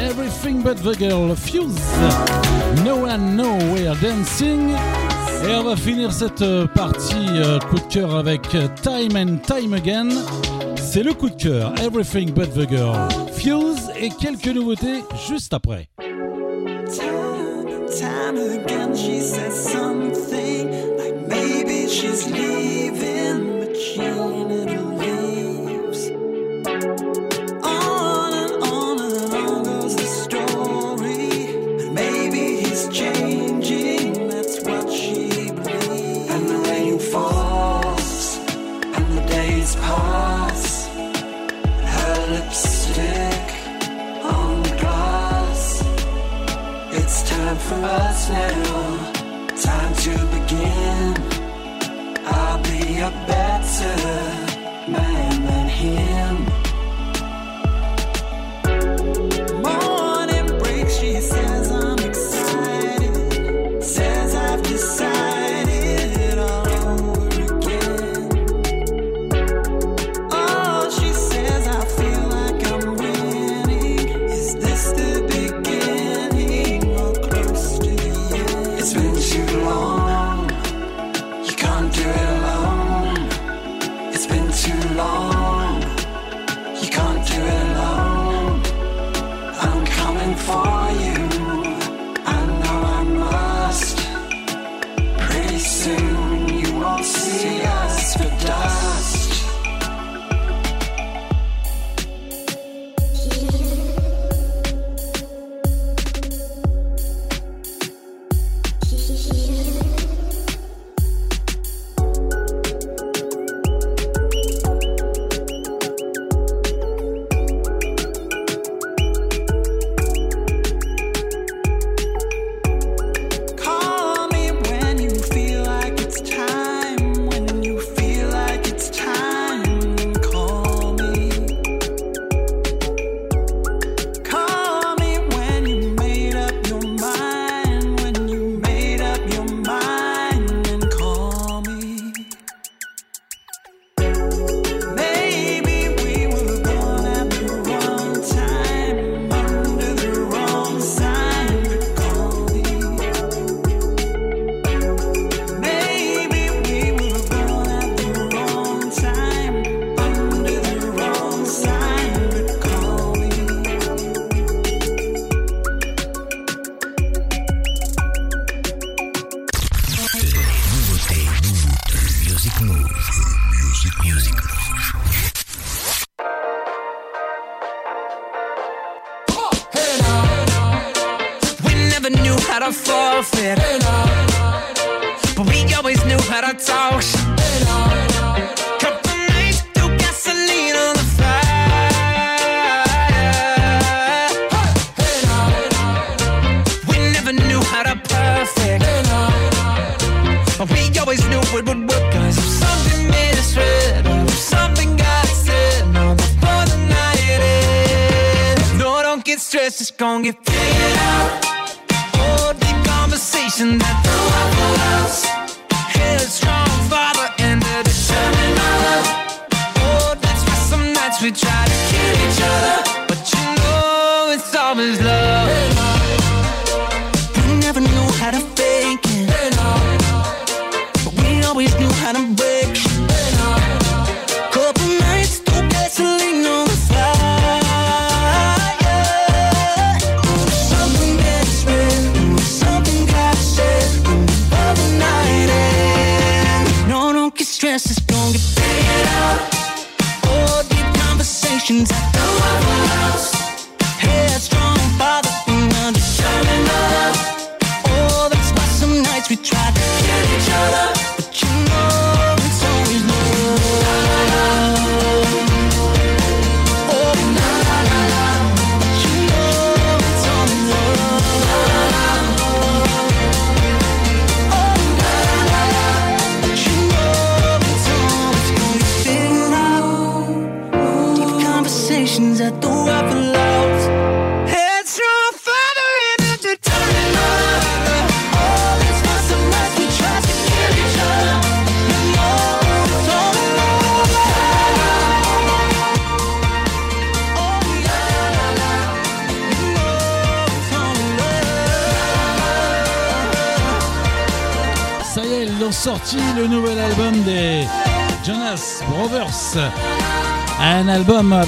Everything but the girl, Fuse. No one nowhere dancing. Et on va finir cette partie euh, coup de cœur avec Time and Time Again. C'est le coup de cœur, Everything but the girl, Fuse et quelques nouveautés juste après. Time, time again, she says something like maybe she's leaving, but she never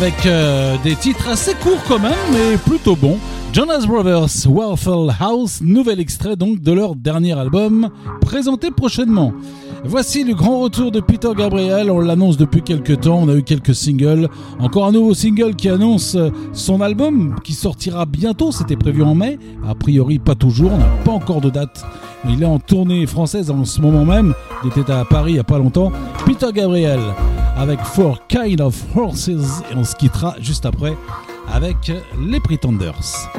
avec euh, des titres assez courts quand même, mais plutôt bons. Jonas Brothers, Waffle House, nouvel extrait donc de leur dernier album, présenté prochainement. Voici le grand retour de Peter Gabriel, on l'annonce depuis quelques temps, on a eu quelques singles, encore un nouveau single qui annonce euh, son album qui sortira bientôt, c'était prévu en mai, a priori pas toujours, on n'a pas encore de date. Il est en tournée française en ce moment même, il était à Paris il n'y a pas longtemps, Peter Gabriel avec Four Kind of Horses et on se quittera juste après avec les Pretenders.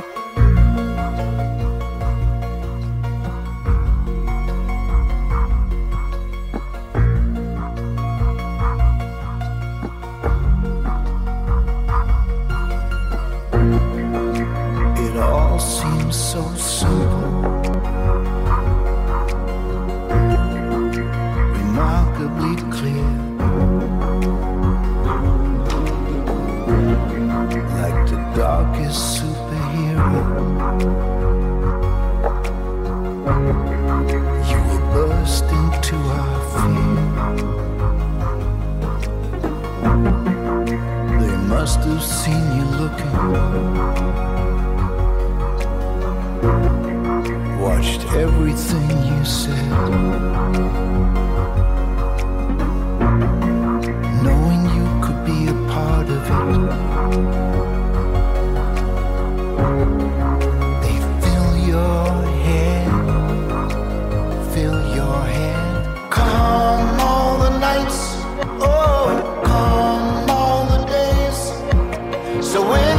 So when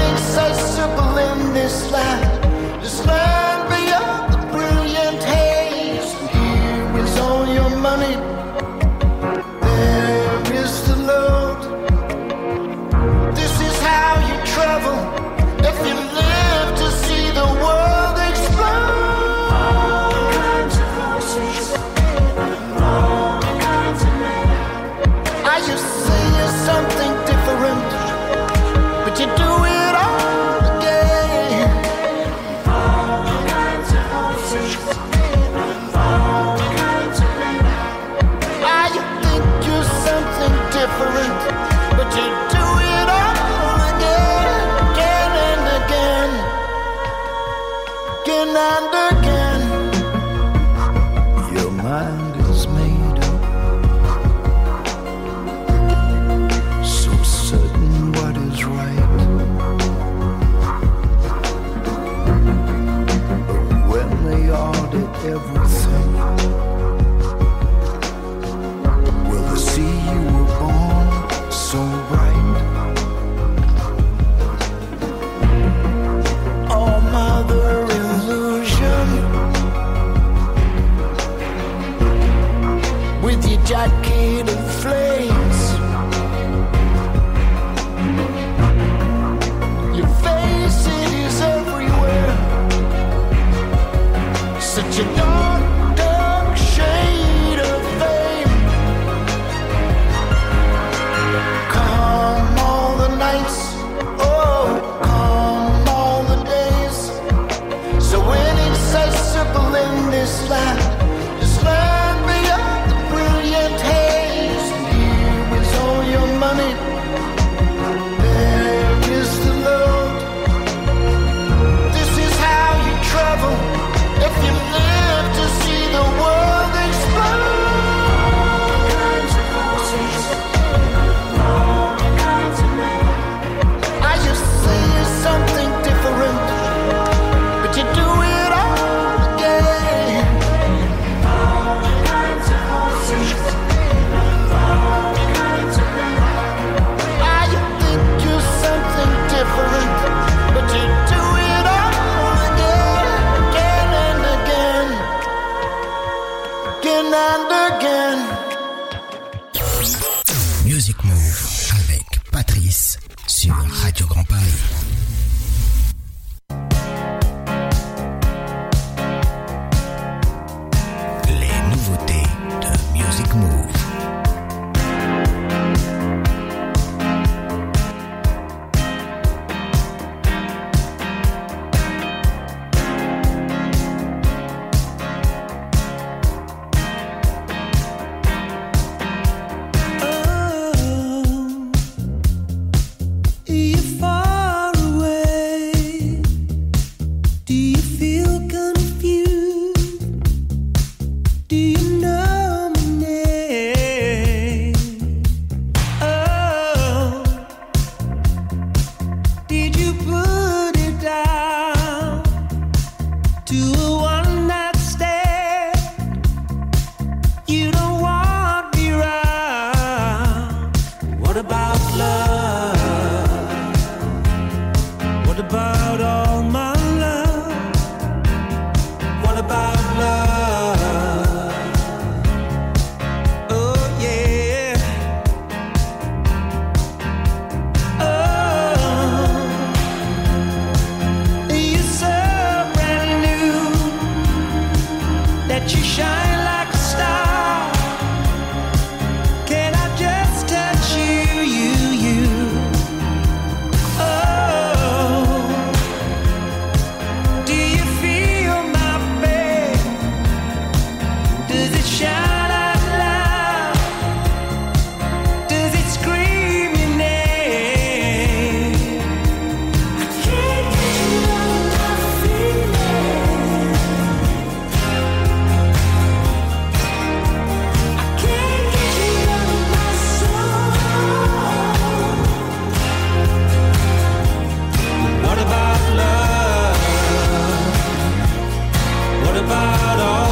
about all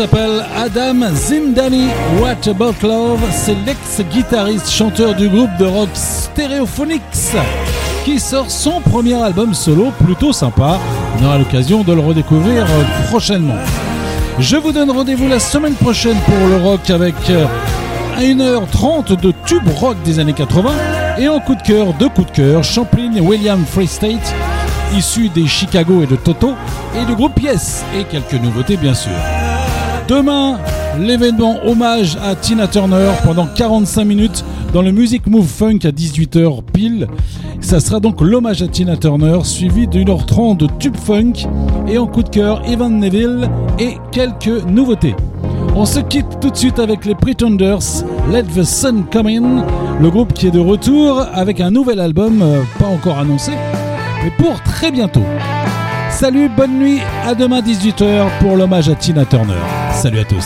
s'appelle Adam Zindani. What About Love C'est l'ex-guitariste chanteur du groupe de rock Stereophonics qui sort son premier album solo plutôt sympa. On aura l'occasion de le redécouvrir euh, prochainement. Je vous donne rendez-vous la semaine prochaine pour le rock avec euh, 1h30 de tube rock des années 80 et en coup de cœur, deux coups de cœur, Champlain et William Free State, issus des Chicago et de Toto, et du groupe Yes, et quelques nouveautés bien sûr. Demain, l'événement hommage à Tina Turner pendant 45 minutes dans le Music Move Funk à 18h pile. Ça sera donc l'hommage à Tina Turner suivi d'une heure 30 de tube funk et en coup de cœur Evan Neville et quelques nouveautés. On se quitte tout de suite avec les Pretenders, Let the Sun Come In, le groupe qui est de retour avec un nouvel album euh, pas encore annoncé, mais pour très bientôt. Salut, bonne nuit, à demain 18h pour l'hommage à Tina Turner. Salut à tous.